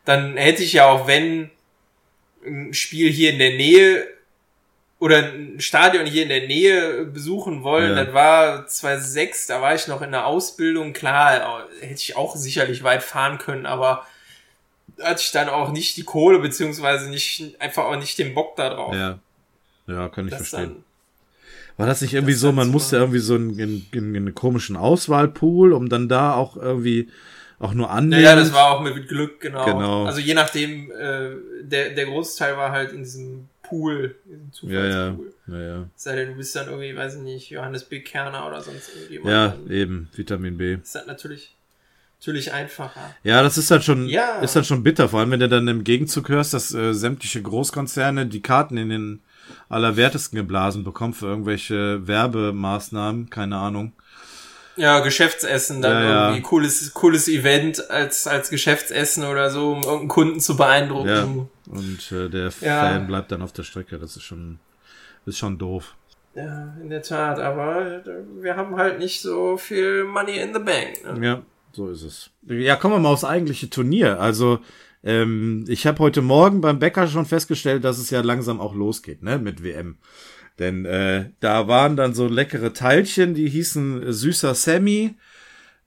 dann hätte ich ja auch, wenn ein Spiel hier in der Nähe oder ein Stadion hier in der Nähe besuchen wollen, Ja. das war 2006, da war ich noch in der Ausbildung, klar, hätte ich auch sicherlich weit fahren können, aber hatte ich dann auch nicht die Kohle, beziehungsweise nicht, einfach auch nicht den Bock da drauf. ja. Ja, kann ich Das verstehen. dann, War das nicht irgendwie Das so, man musste irgendwie so einen, einen, einen, einen komischen Auswahlpool, um dann da auch irgendwie auch nur annehmen? ja, das war auch mit Glück, genau. Genau. Also je nachdem, äh, der, der Großteil war halt in diesem Pool, in diesem Ja, ja. Zufallspool. Ja, ja. Sei denn, du bist dann irgendwie, weiß ich nicht, Johannes B. Kerner oder sonst irgendjemand. ja, Dann eben, Vitamin B. ist das natürlich, natürlich einfacher. Ja, das ist dann schon, Ja. ist dann schon bitter, vor allem wenn du dann im Gegenzug hörst, dass äh, sämtliche Großkonzerne die Karten in den allerwertesten geblasen bekommen für irgendwelche Werbemaßnahmen, keine Ahnung. Ja, Geschäftsessen, dann Ja, ja. irgendwie cooles, cooles Event als, als Geschäftsessen oder so, um irgendeinen Kunden zu beeindrucken. Ja. Und äh, der. Fan bleibt dann auf der Strecke, das ist schon, ist schon doof. Ja, in der Tat, aber äh, wir haben halt nicht so viel Money in the Bank. Ne? Ja, so ist es. Ja, kommen wir mal aufs eigentliche Turnier. Also, ähm, ich habe heute Morgen beim Bäcker schon festgestellt, dass es ja langsam auch losgeht, ne, mit WM. Denn äh, da waren dann so leckere Teilchen, die hießen süßer Sammy.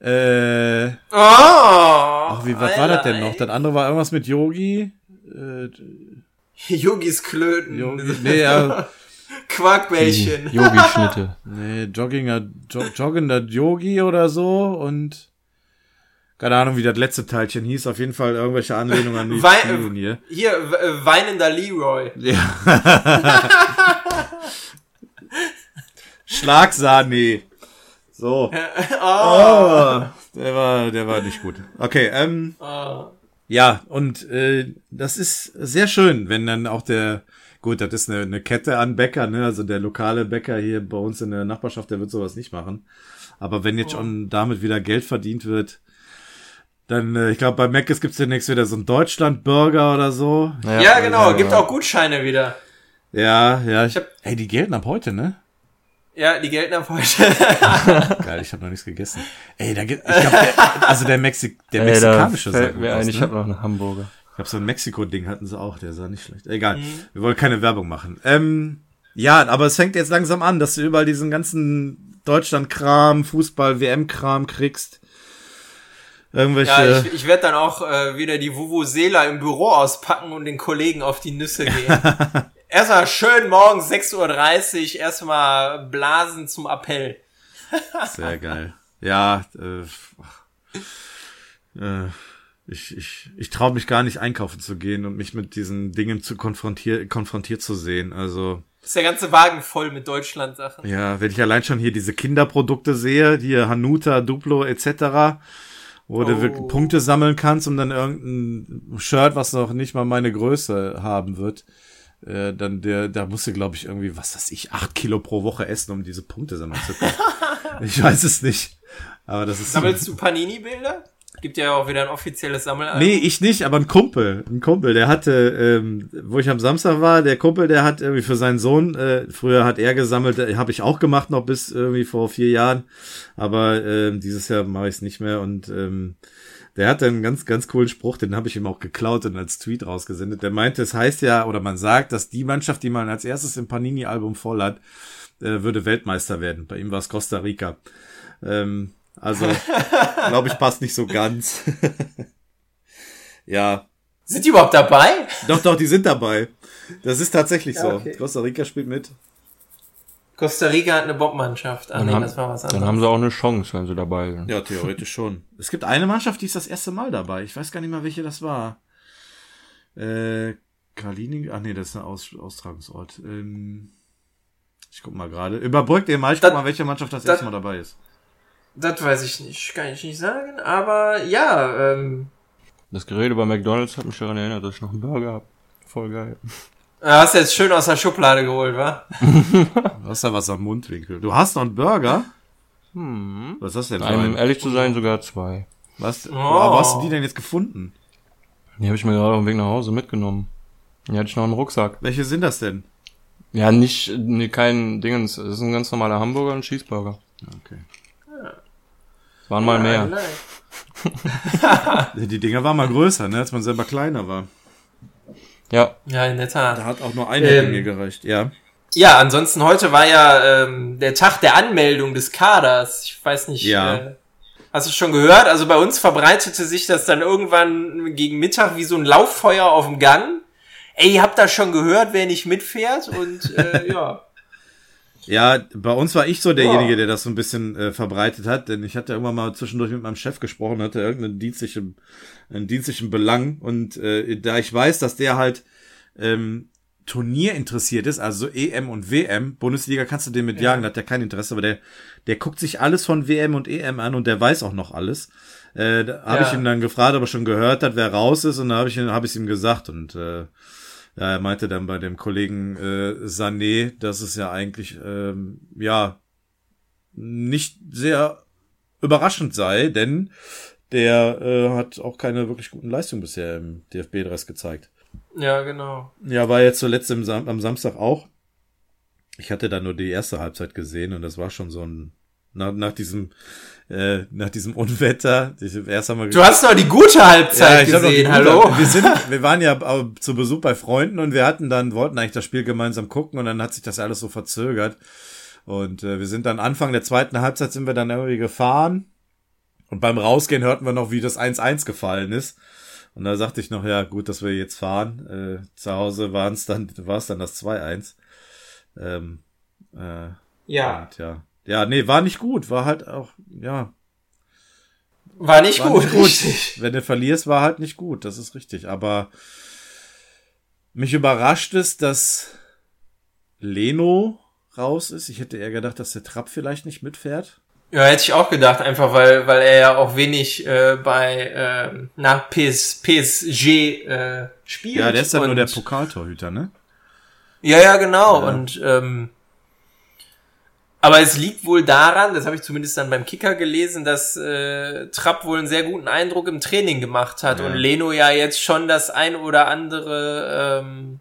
Äh, Oh! ach, wie, was war das denn noch? Das andere war irgendwas mit Yogi. Äh, Yogis Klöten. Yogi, nee, ja, Quarkbällchen. Yogi-Schnitte. nee, Jogginger, jo, joggender Yogi oder so und keine Ahnung, wie das letzte Teilchen hieß. Auf jeden Fall irgendwelche Anlehnungen an die Spiellinie. Hier, äh, weinender Leroy. Ja. Schlagsahne. So. Oh. Oh, der war, der war nicht gut. Okay, ähm, Oh. ja, und äh, das ist sehr schön, wenn dann auch der, gut, das ist eine, eine Kette an Bäcker, ne? Also der lokale Bäcker hier bei uns in der Nachbarschaft, der wird sowas nicht machen. Aber wenn jetzt schon damit wieder Geld verdient wird, dann, äh, ich glaube, bei Mc's gibt's demnächst wieder so einen Deutschland-Burger oder so. Ja, genau, gibt auch Gutscheine wieder. Ja, ja. Ich, hab- ey, die gelten ab heute, ne? Ja, die gelten ab heute. Geil, ich habe noch nichts gegessen. Ey, da gibt, ich glaub, der, also der, Mexi der Ey, da mexikanische fällt mir gut ein, aus, ich ne? habe noch einen Hamburger. Ich glaube, so ein Mexiko-Ding hatten sie auch, der sah nicht schlecht. Egal, Mhm. wir wollen keine Werbung machen. Ähm, ja, aber es fängt jetzt langsam an, dass du überall diesen ganzen Deutschland-Kram, Fußball-WM-Kram kriegst. Irgendwelche. Ja, ich, ich werde dann auch äh, wieder die Vuvuzela im Büro auspacken und den Kollegen auf die Nüsse gehen. erstmal schön morgens 6.30 Uhr, erstmal blasen zum Appell. Sehr geil. Ja, äh, äh, ich, ich, ich traue mich gar nicht einkaufen zu gehen und mich mit diesen Dingen zu konfrontiert, konfrontiert zu sehen. Also, Ist der ganze Wagen voll mit Deutschland-Sachen. ja, wenn ich allein schon hier diese Kinderprodukte sehe, hier Hanuta, Duplo etc. wo du Oh. wirklich Punkte sammeln kannst, um dann irgendein Shirt, was noch nicht mal meine Größe haben wird. Äh, dann der, da musst du, glaube ich, irgendwie, was weiß ich, acht Kilo pro Woche essen, um diese Punkte sammeln zu können. ich weiß es nicht. Aber das ist. Sammelst du Panini-Bilder? Gibt ja auch wieder ein offizielles Sammelalbum. Nee, ich nicht, aber ein Kumpel. Ein Kumpel, der hatte, ähm, wo ich am Samstag war, der Kumpel, der hat irgendwie für seinen Sohn, äh, früher hat er gesammelt, äh, habe ich auch gemacht noch bis irgendwie vor vier Jahren, aber ähm, dieses Jahr mache ich es nicht mehr und ähm, der hatte einen ganz, ganz coolen Spruch, den habe ich ihm auch geklaut und als Tweet rausgesendet. Der meinte, es heißt ja, oder man sagt, dass die Mannschaft, die man als erstes im Panini-Album voll hat, äh, würde Weltmeister werden. Bei ihm war es Costa Rica. Ähm, also, glaube ich, passt nicht so ganz. ja, Sind die überhaupt dabei? doch, doch, die sind dabei. Das ist tatsächlich Ja, so. okay. Costa Rica spielt mit. Costa Rica hat eine Bobmannschaft. Ah, Dann, nee, haben, das war was dann anderes. haben sie auch eine Chance, wenn sie dabei sind. Ja, theoretisch schon. Es gibt eine Mannschaft, die ist das erste Mal dabei. Ich weiß gar nicht mal, welche das war. Äh, Kalining, ach nee, das ist ein Aus Austragungsort. Ähm, ich guck mal gerade. Überbrückt ihr mal, ich guck Das- mal, welche Mannschaft das das- erste Mal dabei ist. Das weiß ich nicht, kann ich nicht sagen. Aber ja, ähm, Das Gerede bei McDonalds hat mich daran erinnert, dass ich noch einen Burger hab. Voll geil. Hast du jetzt schön aus der Schublade geholt, wa? Du hast da was am Mundwinkel. Du hast noch einen Burger? Hm. Was ist das denn für Um ein? ehrlich zu sein, sogar zwei. Was, Oh. wo hast du die denn jetzt gefunden? Die habe ich mir gerade auf dem Weg nach Hause mitgenommen. Die hatte ich noch im Rucksack. Welche sind das denn? Ja, nicht, nee, kein Dingens. Das ist ein ganz normaler Hamburger und ein Cheeseburger. Okay. Waren mal mehr. Nein, Die Dinger waren mal größer, ne, als man selber kleiner war. Ja, Ja, in der Da Tat. hat auch nur eine Ähm. mir gereicht, ja. Ja, ansonsten heute war ja ähm, der Tag der Anmeldung des Kaders. Ich weiß nicht, Ja. äh, hast du schon gehört? Also bei uns verbreitete sich das dann irgendwann gegen Mittag wie so ein Lauffeuer auf dem Gang. Ey, ihr habt das schon gehört, wer nicht mitfährt? Und äh, ja. Ja, bei uns war ich so derjenige, Ja. der das so ein bisschen äh, verbreitet hat, denn ich hatte irgendwann mal zwischendurch mit meinem Chef gesprochen, hatte irgendeinen dienstlichen, einen dienstlichen Belang und äh, da ich weiß, dass der halt ähm, Turnier interessiert ist, also so EM und WM, Bundesliga kannst du den mit jagen, da hat der kein Interesse, aber der, der guckt sich alles von WM und EM an und der weiß auch noch alles. Äh, da habe Ja. ich ihn dann gefragt, ob er schon gehört hat, wer raus ist und da habe ich habe ich ihm gesagt und äh, ja, er meinte dann bei dem Kollegen äh, Sané, dass es ja eigentlich ähm, ja nicht sehr überraschend sei, denn der äh, hat auch keine wirklich guten Leistungen bisher im DFB-Dress gezeigt. Ja, genau. Ja, war jetzt zuletzt im Sam am Samstag auch. Ich hatte da nur die erste Halbzeit gesehen und das war schon so ein nach, nach diesem äh, nach diesem Unwetter. Ich, erst haben wir Du hast noch die gute Halbzeit die gesehen, gute- hallo? Wir sind, wir waren ja zu Besuch bei Freunden und wir hatten dann, wollten eigentlich das Spiel gemeinsam gucken und dann hat sich das alles so verzögert. Und äh, wir sind dann Anfang der zweiten Halbzeit sind wir dann irgendwie gefahren. Und beim Rausgehen hörten wir noch, wie das 1-1 gefallen ist. Und da sagte ich noch, ja, gut, dass wir jetzt fahren. Äh, zu Hause waren es dann, war es dann das 2-1. Ähm, äh, Ja, und ja. Ja, nee, war nicht gut. War halt auch, ja, war nicht war gut. nicht gut. richtig. Wenn du verlierst, war halt nicht gut, das ist richtig. Aber mich überrascht es, dass Leno raus ist. Ich hätte eher gedacht, dass der Trapp vielleicht nicht mitfährt. Ja, hätte ich auch gedacht, einfach weil, weil er ja auch wenig äh, bei ähm, nach PS, PSG äh, spielt. Ja, der ist dann nur der Pokaltorhüter, ne? Ja, ja, genau. Ja. Und ähm, aber es liegt wohl daran, das habe ich zumindest dann beim Kicker gelesen, dass äh, Trapp wohl einen sehr guten Eindruck im Training gemacht hat Ja. und Leno ja jetzt schon das ein oder andere ähm,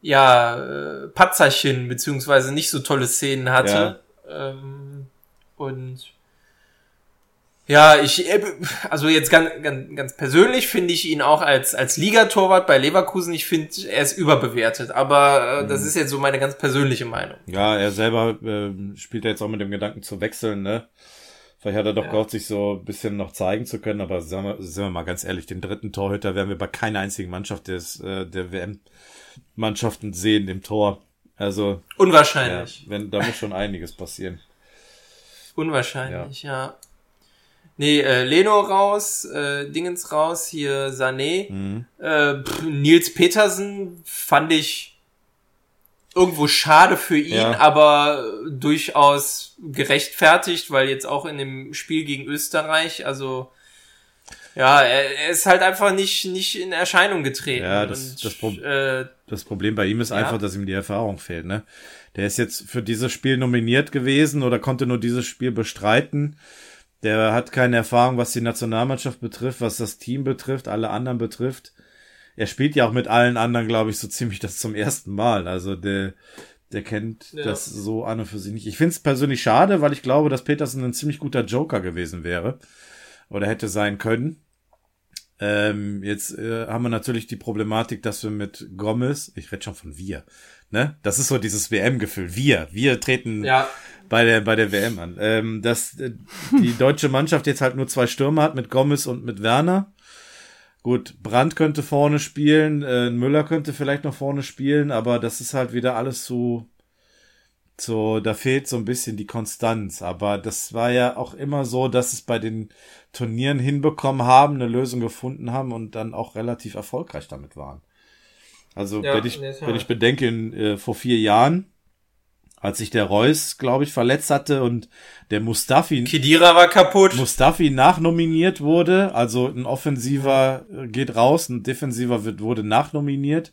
ja äh, Patzerchen beziehungsweise nicht so tolle Szenen hatte. Ähm, und ja, ich äh, also jetzt ganz ganz, ganz persönlich finde ich ihn auch als als Ligatorwart bei Leverkusen. Ich finde, er ist überbewertet, aber äh, das Mhm. ist jetzt so meine ganz persönliche Meinung. Ja, er selber ähm, spielt ja jetzt auch mit dem Gedanken zu wechseln, ne? Vielleicht hat er doch Ja. gehofft, sich so ein bisschen noch zeigen zu können, aber sagen wir, sind wir mal ganz ehrlich, den dritten Torhüter werden wir bei keiner einzigen Mannschaft des, äh, der WM-Mannschaften sehen im Tor. Also, ja, Unwahrscheinlich. wenn, da muss schon einiges passieren. Unwahrscheinlich, ja. Nee, äh, Leno raus, äh, Dingens raus, hier Sané. Mhm. Äh, pff, Nils Petersen fand ich irgendwo schade für ihn, Ja. aber durchaus gerechtfertigt, weil jetzt auch in dem Spiel gegen Österreich, also Ja, er, er ist halt einfach nicht, nicht in Erscheinung getreten. Ja, das, Und, das, Pro äh, das Problem bei ihm ist ja. einfach, dass ihm die Erfahrung fehlt, ne? Der ist jetzt für dieses Spiel nominiert gewesen oder konnte nur dieses Spiel bestreiten. Der hat keine Erfahrung, was die Nationalmannschaft betrifft, was das Team betrifft, alle anderen betrifft. Er spielt ja auch mit allen anderen, glaube ich, so ziemlich das zum ersten Mal. Also der, der kennt Ja. das so an und für sich nicht. Ich finde es persönlich schade, weil ich glaube, dass Peterson ein ziemlich guter Joker gewesen wäre. Oder hätte sein können. Ähm, jetzt äh, haben wir natürlich die Problematik, dass wir mit Gomez, ich rede schon von wir, ne? Das ist so dieses WM-Gefühl. Wir, wir treten ja, bei der bei der WM an. Ähm, dass äh, die deutsche Mannschaft jetzt halt nur zwei Stürmer hat mit Gomez und mit Werner. Gut, Brandt könnte vorne spielen, äh, Müller könnte vielleicht noch vorne spielen, aber das ist halt wieder alles so so, da fehlt so ein bisschen die Konstanz. Aber das war ja auch immer so, dass es bei den Turnieren hinbekommen haben, eine Lösung gefunden haben und dann auch relativ erfolgreich damit waren. Also, Ja, wenn ich, wenn ich bedenke, in, äh, vor vier Jahren, als sich der Reus, glaube ich, verletzt hatte und der Mustafi, Kedira war kaputt. Mustafi nachnominiert wurde, also ein Offensiver geht raus, ein Defensiver wird, wurde nachnominiert.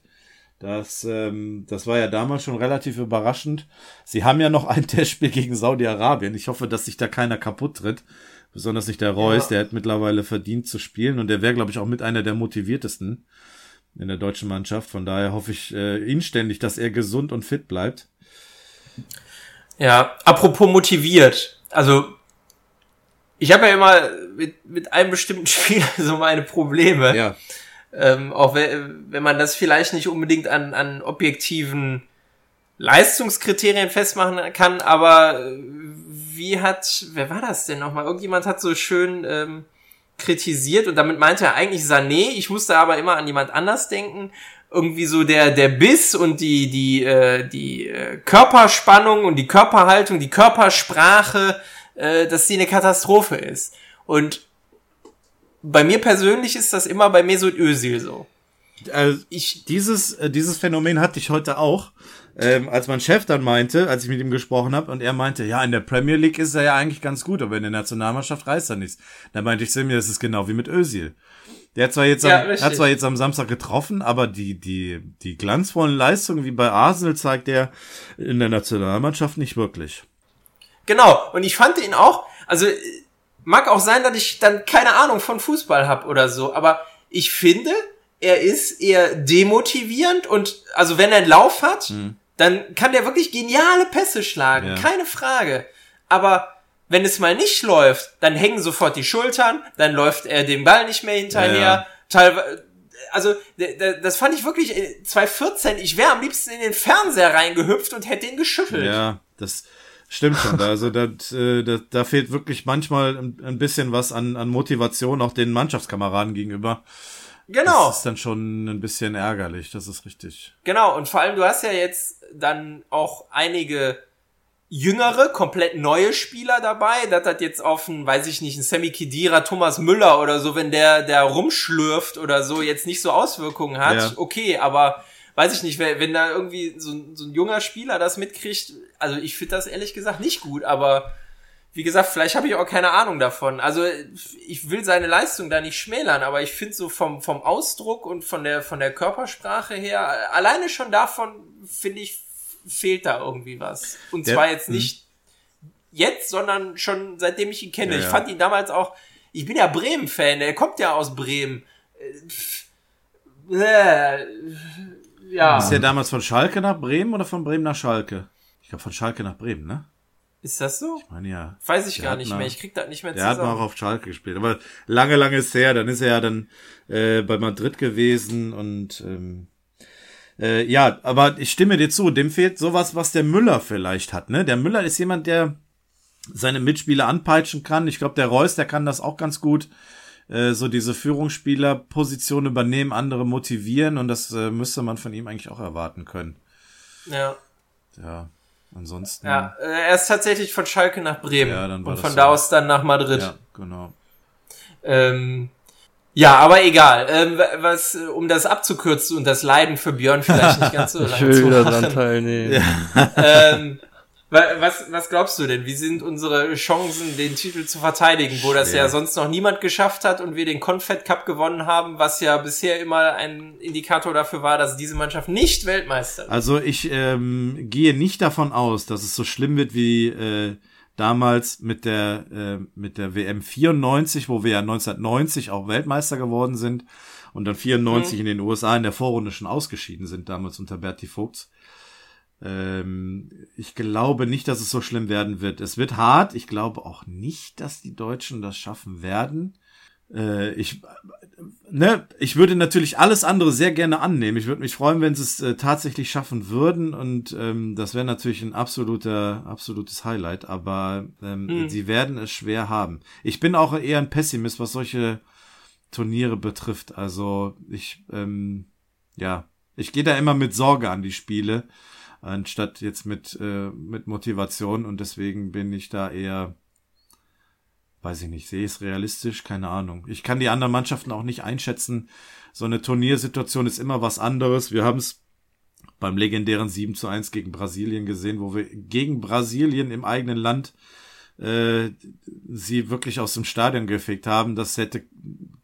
Das, ähm, das war ja damals schon relativ überraschend. Sie haben ja noch ein Testspiel gegen Saudi-Arabien. Ich hoffe, dass sich da keiner kaputt tritt. Besonders nicht der Reus, Ja. der hat mittlerweile verdient zu spielen und der wäre, glaube ich, auch mit einer der motiviertesten in der deutschen Mannschaft. Von daher hoffe ich äh, inständig, dass er gesund und fit bleibt. Ja, apropos motiviert. Also, ich habe ja immer mit, mit einem bestimmten Spieler so meine Probleme. Ja, Ähm, auch wenn, wenn man das vielleicht nicht unbedingt an, an objektiven Leistungskriterien festmachen kann, aber äh, wie hat, wer war das denn nochmal? Irgendjemand hat so schön ähm, kritisiert und damit meinte er eigentlich Sané, ich musste aber immer an jemand anders denken. Irgendwie so der, der Biss und die, die, äh, die äh, Körperspannung und die Körperhaltung, die Körpersprache, äh, dass die eine Katastrophe ist. Und bei mir persönlich ist das immer bei Mesut Özil so. also Ich, dieses, äh, dieses Phänomen hatte ich heute auch, ähm, als mein Chef dann meinte, als ich mit ihm gesprochen habe, und er meinte, ja, in der Premier League ist er ja eigentlich ganz gut, aber in der Nationalmannschaft reißt er nichts. Da meinte ich zu mir, das ist genau wie mit Özil. Der hat zwar jetzt, Ja, am, hat zwar jetzt am Samstag getroffen, aber die, die, die glanzvollen Leistungen wie bei Arsenal zeigt er in der Nationalmannschaft nicht wirklich. genau, und ich fand ihn auch, also mag auch sein, dass ich dann keine Ahnung von Fußball hab oder so, aber ich finde, er ist eher demotivierend und also wenn er einen Lauf hat, dann kann der wirklich geniale Pässe schlagen, Ja. keine Frage. Aber wenn es mal nicht läuft, dann hängen sofort die Schultern, dann läuft er dem Ball nicht mehr hinterher. Ja. Teilweise, also das fand ich wirklich äh, 2014. Ich wäre am liebsten in den Fernseher reingehüpft und hätte ihn geschüttelt. Ja, das stimmt schon. Also das, äh, da, da fehlt wirklich manchmal ein, ein bisschen was an, an Motivation auch den Mannschaftskameraden gegenüber. Genau. Das ist dann schon ein bisschen ärgerlich, das ist richtig. Genau, und vor allem, du hast ja jetzt dann auch einige jüngere, komplett neue Spieler dabei. Das hat jetzt auf ein, weiß ich nicht, ein Sammy Kedira, Thomas Müller oder so, wenn der, der rumschlürft oder so, jetzt nicht so Auswirkungen hat. Ja. Okay, aber weiß ich nicht, wenn, da irgendwie so, ein- so ein junger Spieler das mitkriegt, also ich finde das ehrlich gesagt nicht gut, aber wie gesagt, vielleicht habe ich auch keine Ahnung davon. Also ich will seine Leistung da nicht schmälern, aber ich finde so vom, vom Ausdruck und von der, von der Körpersprache her, alleine schon davon, finde ich, fehlt da irgendwie was. Und Der- zwar jetzt nicht jetzt, sondern schon seitdem ich ihn kenne. Ja, Ich fand ihn damals auch, ich bin ja Bremen-Fan, der kommt ja aus Bremen. Äh, äh, Ja, Ist der damals von Schalke nach Bremen oder von Bremen nach Schalke? Ich glaube von Schalke nach Bremen, ne? ist das so? Ich meine ja. Weiß ich Der gar nicht mal- mehr. Ich krieg das nicht mehr Der hat mal zusammen. auch auf Schalke gespielt, aber lange, lange ist her. Dann ist er ja dann äh, bei Madrid gewesen und ähm, äh, ja, aber ich stimme dir zu, dem fehlt sowas, was der Müller vielleicht hat. Ne, der Müller ist jemand, der seine Mitspieler anpeitschen kann. Ich glaube, der Reus, der kann das auch ganz gut. Äh, so diese Führungsspielerposition übernehmen, andere motivieren und das äh, müsste man von ihm eigentlich auch erwarten können. Ja. Ja, ansonsten. Ja, äh, er ist tatsächlich von Schalke nach Bremen Ja, und von so. da aus dann nach Madrid. ja genau. Ähm, ja, aber egal. Ähm, wa- was, äh, um das abzukürzen und das Leiden für Björn vielleicht nicht ganz so Ich lange will zu wieder machen. dran teilnehmen. ähm, Was, was glaubst du denn? Wie sind unsere Chancen, den Titel zu verteidigen, wo das Schwer. ja sonst noch niemand geschafft hat und wir den Confed Cup gewonnen haben, was ja bisher immer ein Indikator dafür war, dass diese Mannschaft nicht Weltmeister wird? Also ich ähm, gehe nicht davon aus, dass es so schlimm wird wie äh, damals mit der äh, mit der WM 94, wo wir ja 1990 auch Weltmeister geworden sind und dann 94 in den USA in der Vorrunde schon ausgeschieden sind, damals unter Berti Vogts. Ähm, ich glaube nicht, dass es so schlimm werden wird. Es wird hart. Ich glaube auch nicht, dass die Deutschen das schaffen werden. Äh, ich, ne, ich würde natürlich alles andere sehr gerne annehmen. Ich würde mich freuen, wenn sie es äh, tatsächlich schaffen würden. Und ähm, das wäre natürlich ein absoluter, absolutes Highlight. Aber ähm, Hm. sie werden es schwer haben. Ich bin auch eher ein Pessimist, was solche Turniere betrifft. Also ich, ähm, ja, ich gehe da immer mit Sorge an die Spiele, anstatt jetzt mit, äh, mit Motivation und deswegen bin ich da eher, weiß ich nicht, sehe ich es realistisch, keine Ahnung. Ich kann die anderen Mannschaften auch nicht einschätzen. So eine Turniersituation ist immer was anderes. Wir haben es beim legendären 7 zu 1 gegen Brasilien gesehen, wo wir gegen Brasilien im eigenen Land äh, sie wirklich aus dem Stadion gefegt haben. Das hätte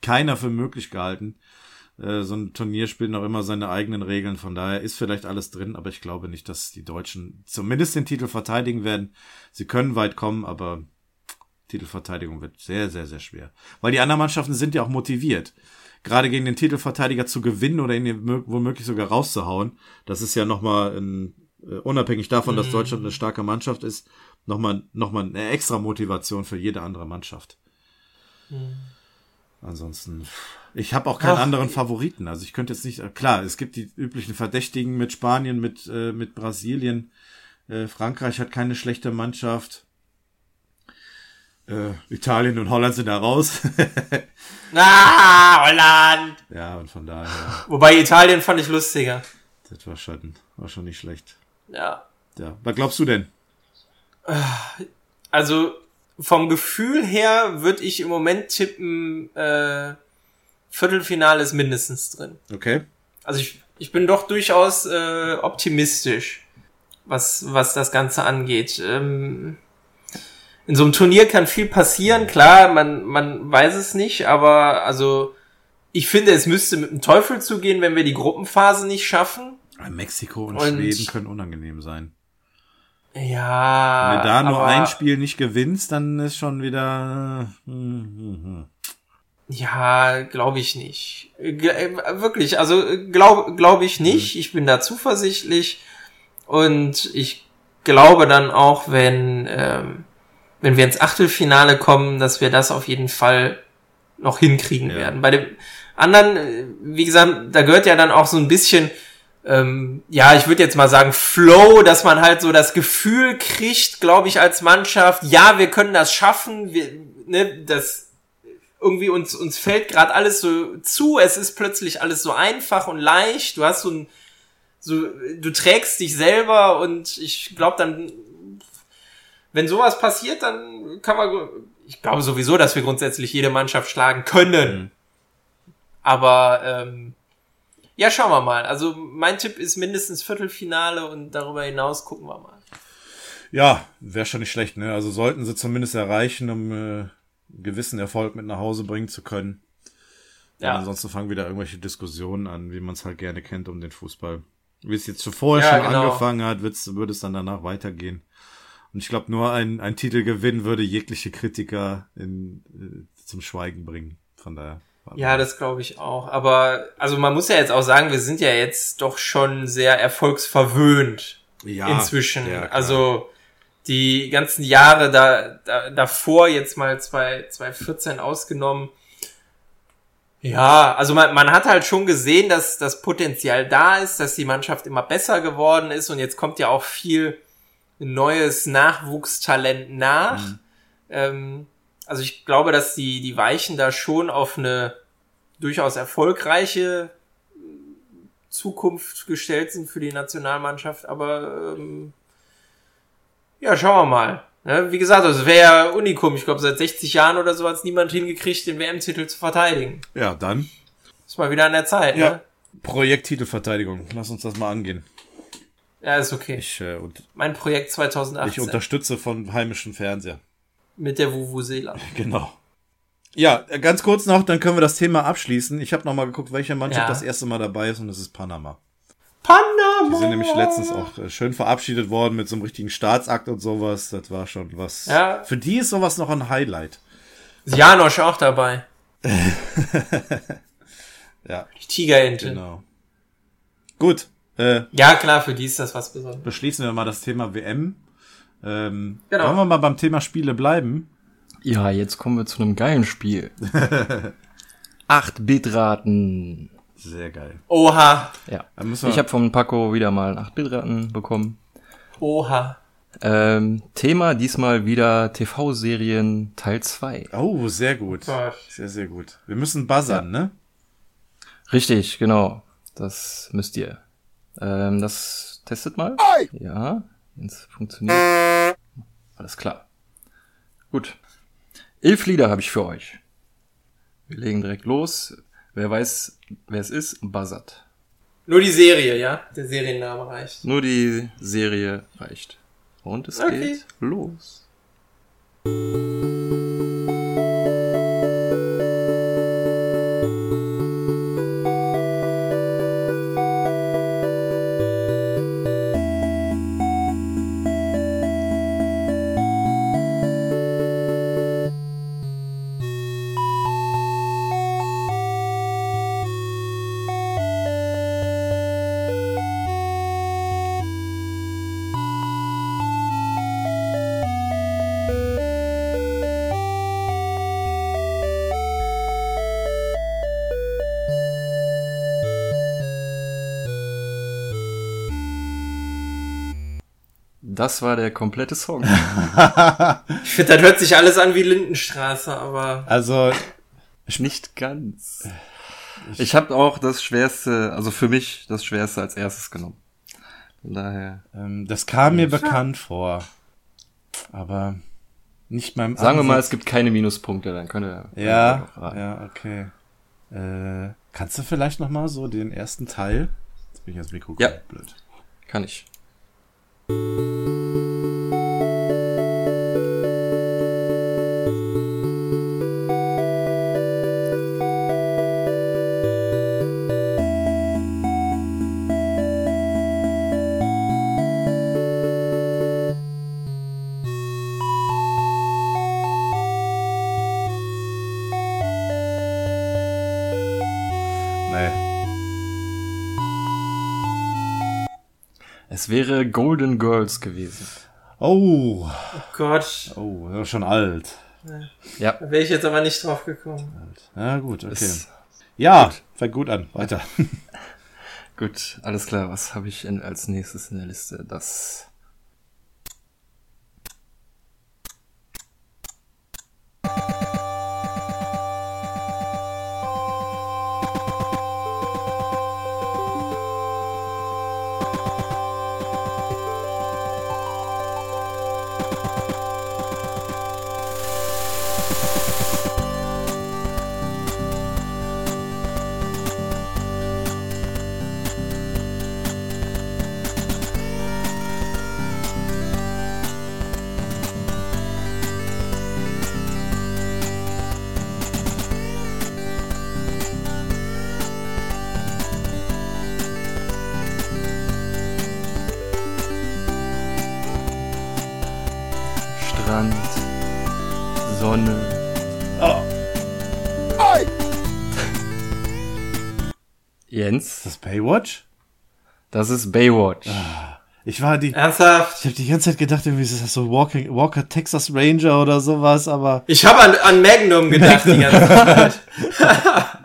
keiner für möglich gehalten. Äh, so ein Turnier spielt noch immer seine eigenen Regeln. Von daher ist vielleicht alles drin, aber ich glaube nicht, dass die Deutschen zumindest den Titel verteidigen werden. Sie können weit kommen, aber Titelverteidigung wird sehr, sehr, sehr schwer. Weil die anderen Mannschaften sind ja auch motiviert. Gerade gegen den Titelverteidiger zu gewinnen oder ihn mö- womöglich sogar rauszuhauen, das ist ja nochmal ein, äh, unabhängig davon, dass Mhm. Deutschland eine starke Mannschaft ist, nochmal noch mal eine extra Motivation für jede andere Mannschaft. Ansonsten, ich habe auch keinen Ach. anderen Favoriten. Also ich könnte jetzt nicht, äh, klar, es gibt die üblichen Verdächtigen mit Spanien, mit, äh, mit Brasilien. Äh, Frankreich hat keine schlechte Mannschaft. Äh, Italien und Holland sind da raus. Ah, Holland! ja, und von daher, Wobei Italien fand ich lustiger. das war schon, war schon nicht schlecht. Ja. Ja, was glaubst du denn? Also vom Gefühl her würde ich im Moment tippen, äh, Viertelfinale ist mindestens drin. Okay. Also ich, ich bin doch durchaus äh, optimistisch, was, was das Ganze angeht. Ähm, in so einem Turnier kann viel passieren, klar, man, man weiß es nicht, aber also ich finde, es müsste mit dem Teufel zugehen, wenn wir die Gruppenphase nicht schaffen. Mexiko und, Und- Schweden können unangenehm sein. Ja. Wenn du da nur ein Spiel nicht gewinnst, dann ist schon wieder. äh, hm, hm, hm. Ja, glaube ich nicht. Wirklich, also glaube glaub ich nicht. Ich bin da zuversichtlich und ich glaube dann auch, wenn ähm, wenn wir ins Achtelfinale kommen, dass wir das auf jeden Fall noch hinkriegen Ja. werden. Bei dem anderen, äh, wie gesagt, da gehört ja dann auch so ein bisschen ähm, ja, ich würde jetzt mal sagen, Flow, dass man halt so das Gefühl kriegt, glaube ich, als Mannschaft, ja, wir können das schaffen, wir, ne, das irgendwie uns, uns fällt gerade alles so zu, es ist plötzlich alles so einfach und leicht, du hast so ein, so, du trägst dich selber und ich glaube dann, wenn sowas passiert, dann kann man, ich glaube sowieso, dass wir grundsätzlich jede Mannschaft schlagen können. Mhm. Aber, ähm, ja, schauen wir mal. Also mein Tipp ist mindestens Viertelfinale und darüber hinaus gucken wir mal. Ja, wäre schon nicht schlecht, ne? Also sollten sie zumindest erreichen, um äh, einen gewissen Erfolg mit nach Hause bringen zu können. Ja. Ansonsten fangen wieder irgendwelche Diskussionen an, wie man es halt gerne kennt um den Fußball. Wie es jetzt schon vorher Ja, schon genau. angefangen hat, würde es dann danach weitergehen. Und ich glaube, nur ein, ein Titelgewinn würde jegliche Kritiker in, äh, zum Schweigen bringen. Von daher. Ja, das glaube ich auch. Aber also man muss ja jetzt auch sagen, wir sind ja jetzt doch schon sehr erfolgsverwöhnt ja, inzwischen. ja, also die ganzen Jahre da, da davor jetzt mal zwei 2014 ausgenommen. Ja, also man, man hat halt schon gesehen, dass das Potenzial da ist, dass die Mannschaft immer besser geworden ist und jetzt kommt ja auch viel neues Nachwuchstalent nach. Mhm. Ähm, also ich glaube, dass die, die Weichen da schon auf eine durchaus erfolgreiche Zukunft gestellt sind für die Nationalmannschaft, aber ähm, ja, schauen wir mal. Ne? Wie gesagt, also es wäre ja Unikum. Ich glaube, seit 60 Jahren oder so hat es niemand hingekriegt, den WM-Titel zu verteidigen. Ja, dann. Ist mal wieder an der Zeit. Ja. Ne? Projekt Titelverteidigung. Lass uns das mal angehen. Ja, ist okay. Ich, äh, und, Mein Projekt ich 2018 unterstütze von heimischen Fernseher. mit der Vuvuzela. Genau. Ja, äh, ganz kurz noch, dann können wir das Thema abschließen. Ich habe noch mal geguckt, welche Mannschaft Ja. das erste Mal dabei ist und das ist Panama. Panama! Die sind nämlich letztens auch äh, schön verabschiedet worden mit so einem richtigen Staatsakt und sowas. Das war schon was. Ja. Für die ist sowas noch ein Highlight. Janosch auch dabei. Ja, Die Tigerente. genau. Gut, äh, Ja, klar, für die ist das was Besonderes. beschließen wir mal das Thema WM. Ähm, Genau. Wollen wir mal beim Thema Spiele bleiben? Ja, jetzt kommen wir zu einem geilen Spiel. 8-Bit-Raten. Sehr geil. Oha. Ja. Ich habe von Paco wieder mal 8-Bit-Raten bekommen. Oha. Ähm, Thema diesmal wieder TV-Serien Teil 2. Oh, sehr gut. Sehr, sehr gut. Wir müssen buzzern, ne? Richtig, genau. Das müsst ihr. Ähm, das testet mal. Ja, jetzt funktioniert. Alles klar. Gut. Elf Lieder habe ich für euch. Wir legen direkt los. Wer weiß, wer es ist, buzzert. Nur die Serie, ja? Der Serienname reicht. Nur die Serie reicht. Und es Okay. geht los. Das war der komplette Song. Ich finde, das hört sich alles an wie Lindenstraße, aber Also, Nicht ganz. Ich habe auch das Schwerste, also für mich das Schwerste als erstes genommen. Von daher. ähm, das kam mir bekannt vor. Aber nicht meinem Sagen wir mal, Ansatz. es gibt keine Minuspunkte, dann könnt ihr. Ja, ja, okay. Äh, kannst du vielleicht noch mal so den ersten Teil? Jetzt bin ich ans Mikro Ja. blöd. Kann ich. Nee. Girls gewesen. Oh, oh Gott, oh, das ist schon alt. Ja. da wäre ich jetzt aber nicht drauf gekommen. Ja, gut, okay. Ist, ja, fängt gut an. Weiter. gut, alles klar. Was habe ich in, als nächstes in der Liste? Das. Baywatch? das ist Baywatch. Ich war die, Ernsthaft? ich habe die ganze Zeit gedacht, irgendwie ist das so Walking, Walker Texas Ranger oder sowas, aber Ich habe an, an Magnum gedacht die ganze Zeit.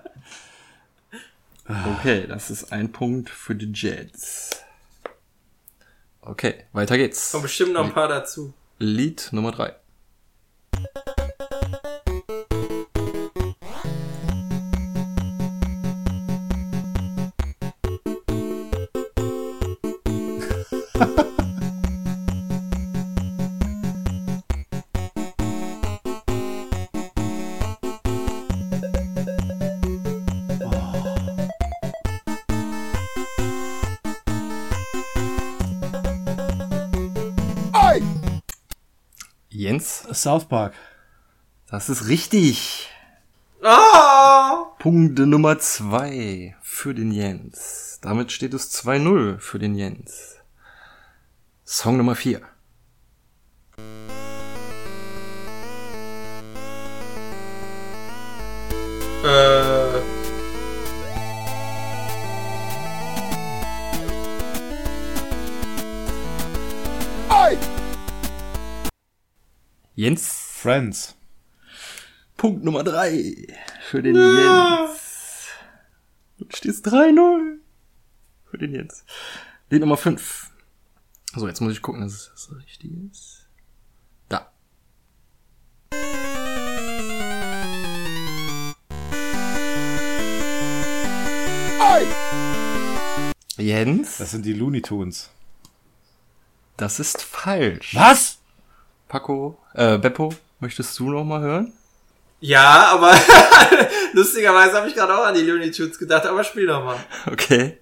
Okay, das ist ein Punkt für die Jets. Okay, weiter geht's. Kommen bestimmt noch ein paar dazu. Lied Nummer drei. South Park. das ist richtig. Ah! Punkt Nummer zwei für den Jens. Damit steht es 2-0 für den Jens. Song Nummer vier. Äh, Jens, Friends. Punkt Nummer drei für den Jens. Du stehst 3-0 für den Jens. Lied Nummer 5. So, jetzt muss ich gucken, dass es das richtig ist. Da. Jens, Das sind die Looney Tunes. das ist falsch. Was? Paco, äh, Beppo, möchtest du noch mal hören? ja, aber lustigerweise habe ich gerade auch an die Looney Tunes gedacht, aber spiel doch mal. Okay.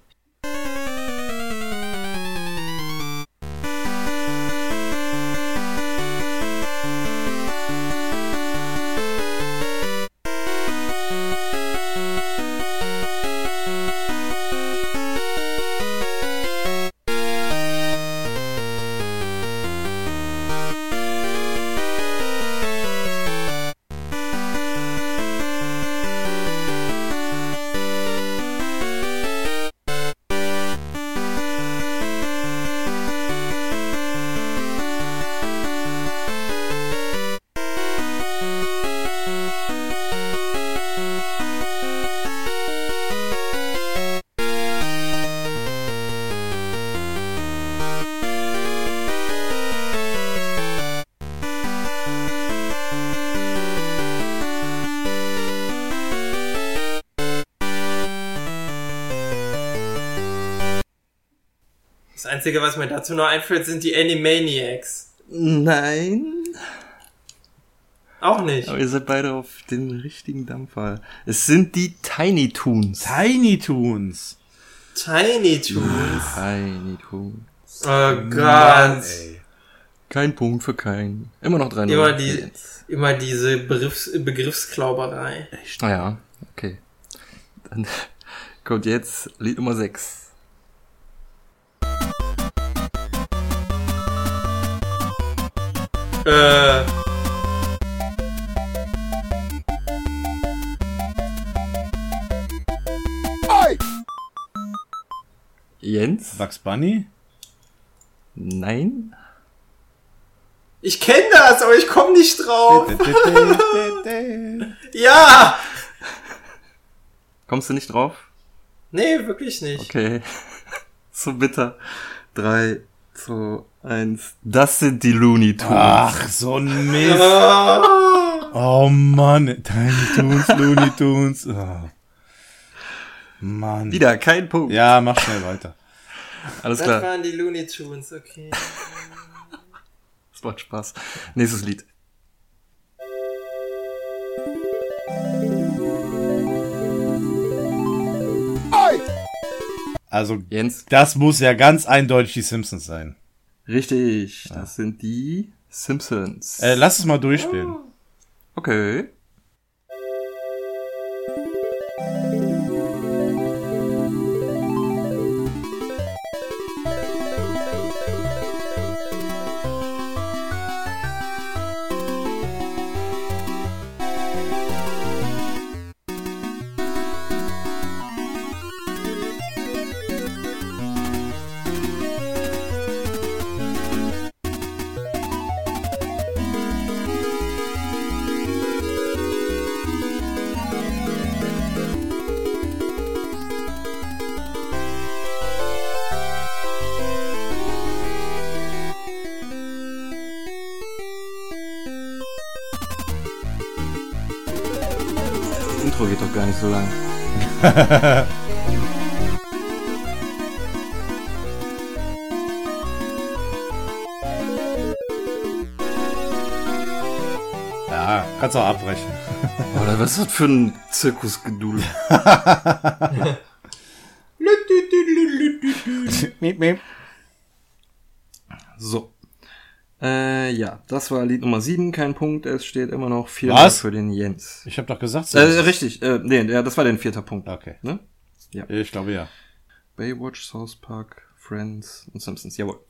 Einzige, was mir dazu noch einfällt, sind die Animaniacs. Nein. Auch nicht. Aber ihr seid beide auf dem richtigen Dampfer. Es sind die Tiny Toons. Tiny Toons. Tiny Toons. Tiny Toons. Oh Gott. Kein Punkt für keinen. Immer noch 3 Immer die, immer diese Begriffs Begriffsklauberei. Ah ja, okay. Dann kommt jetzt Lied Nummer 6. Äh, Jens? Bugs Bunny? Nein? ich kenne das, aber ich komme nicht drauf. Ja! Kommst du nicht drauf? Nee, wirklich nicht. Okay. so bitter. 3, 2, 1. Das sind die Looney Tunes. Ach, so ein Mist. Oh Mann. Tiny Toons, Looney Tunes. Oh. Mann. Wieder kein Punkt. Ja, mach schnell weiter. Alles Das klar. waren die Looney Tunes, okay. Das macht Spaß. Nächstes Lied. Also, Jens? das muss ja ganz eindeutig die Simpsons sein. Richtig. Das sind die Simpsons. Äh, lass es mal durchspielen. Okay. Doch gar nicht so lang. Ja, kannst auch abbrechen. Oder was ist das für ein miep. So. Äh, ja, das war Lied Nummer 7, kein Punkt. Es steht immer noch 4 Was? für den Jens. Ich habe doch gesagt, Äh, richtig, äh, nee, ja, das war der vierte Punkt. Okay. Ne? Ich glaube ja. Baywatch, South Park, Friends und Simpsons. Jawohl.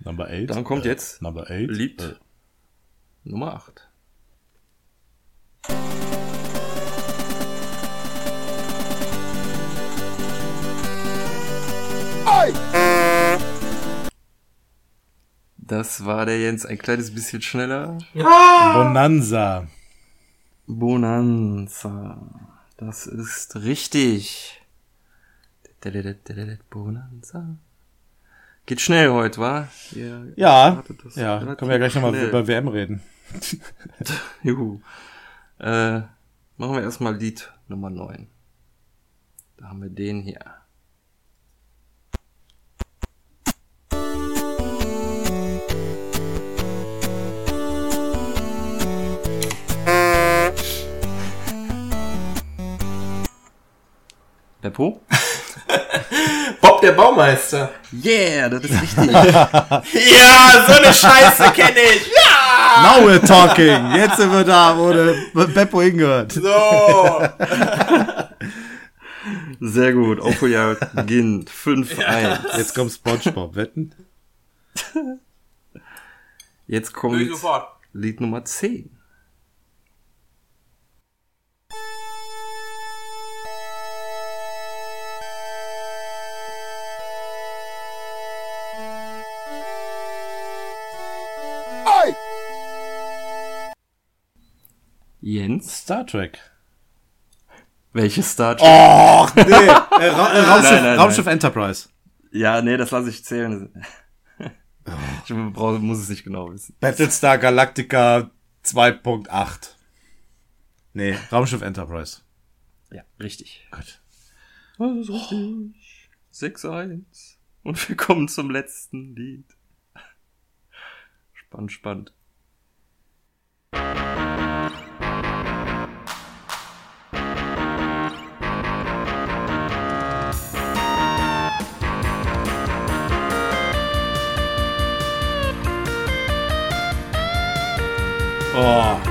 Number 8. Dann kommt jetzt Number 8. Lied Äh, Nummer 8. Das war der Jens ein kleines bisschen schneller. Bonanza. Bonanza. Das ist richtig. Bonanza. Geht schnell heute, wa? Ihr Ja, ja, können wir ja gleich nochmal über WM reden. Juhu. Äh, machen wir erstmal Lied Nummer 9. Da haben wir den hier. Beppo? Bob der Baumeister. Yeah, das ist richtig. Ja, so eine Scheiße kenne ich. Ja! Now we're talking. Jetzt sind wir da, wo der Beppo hingehört. So. Sehr gut. Aufholjahre beginnt. 5-1. Jetzt kommt Spongebob. Wetten? Jetzt kommt. Lied Nummer 10. Jens, Star Trek. welches Star Trek? Oh, nee. Äh, Ra äh, Raumschiff, Nein, nein, Raumschiff Enterprise. Ja, nee, das lasse ich zählen. Ich brauch, muss es nicht genau wissen. Battlestar Galactica 2.8. Nee, Raumschiff Enterprise. Ja, richtig. Gut. Das ist richtig. 6-1. Und wir kommen zum letzten Lied. Spannend, spannend. Oh.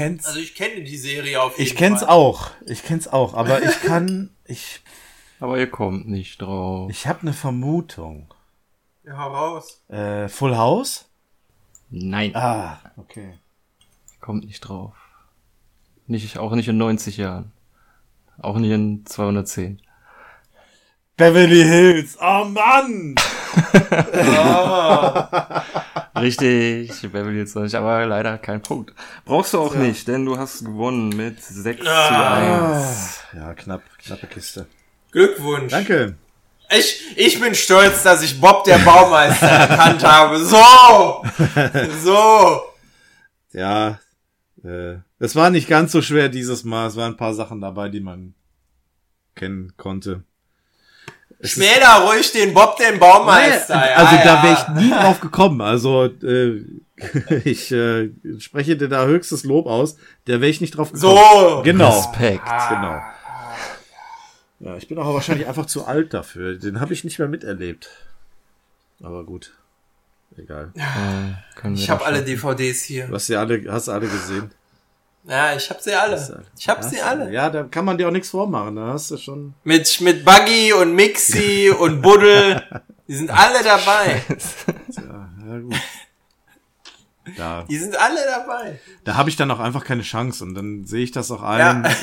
Kenn's. Also ich kenne die Serie auf jeden ich kenn's Fall. auch. Ich kenn's auch. Aber ich kann, ich, Aber ihr kommt nicht drauf. ich habe eine Vermutung. Ja, hau raus. Äh, Full House? Nein, Ah, okay. kommt nicht drauf. Nicht, auch nicht in 90 Jahren. Auch nicht in 210. Beverly Hills. Oh Mann! Richtig, Beverly Hills 90, aber leider kein Punkt. Brauchst du auch nicht, denn du hast gewonnen mit 6 zu 1. Ja, knapp, knappe Kiste. Glückwunsch. Danke. Ich, ich bin stolz, dass ich Bob der Baumeister erkannt habe. So! So! Ja, äh, es war nicht ganz so schwer dieses Mal. Es waren ein paar Sachen dabei, die man kennen konnte. Schmäler ruhig den Bob den Baumeister. Nee, ja, also da ja. wäre ich nie drauf gekommen. Also äh, ich äh, spreche dir da höchstes Lob aus. Da wäre ich nicht drauf gekommen. So! Genau. Respekt. Genau. Ja, ich bin auch wahrscheinlich einfach zu alt dafür. Den habe ich nicht mehr miterlebt. Aber gut. Egal. Äh, Ich da habe alle DVDs hier. Du hast ja alle, hast du alle gesehen. Ja, ich hab sie alle. Ich hab sie alle. Ja, da kann man dir auch nichts vormachen. Da hast du schon. Mit, mit Buggy und Mixi und Buddel. Die sind alle dabei. Ja, ja gut. Da, Die sind alle dabei. da habe ich dann auch einfach keine Chance und dann sehe ich das auch Ja. ein.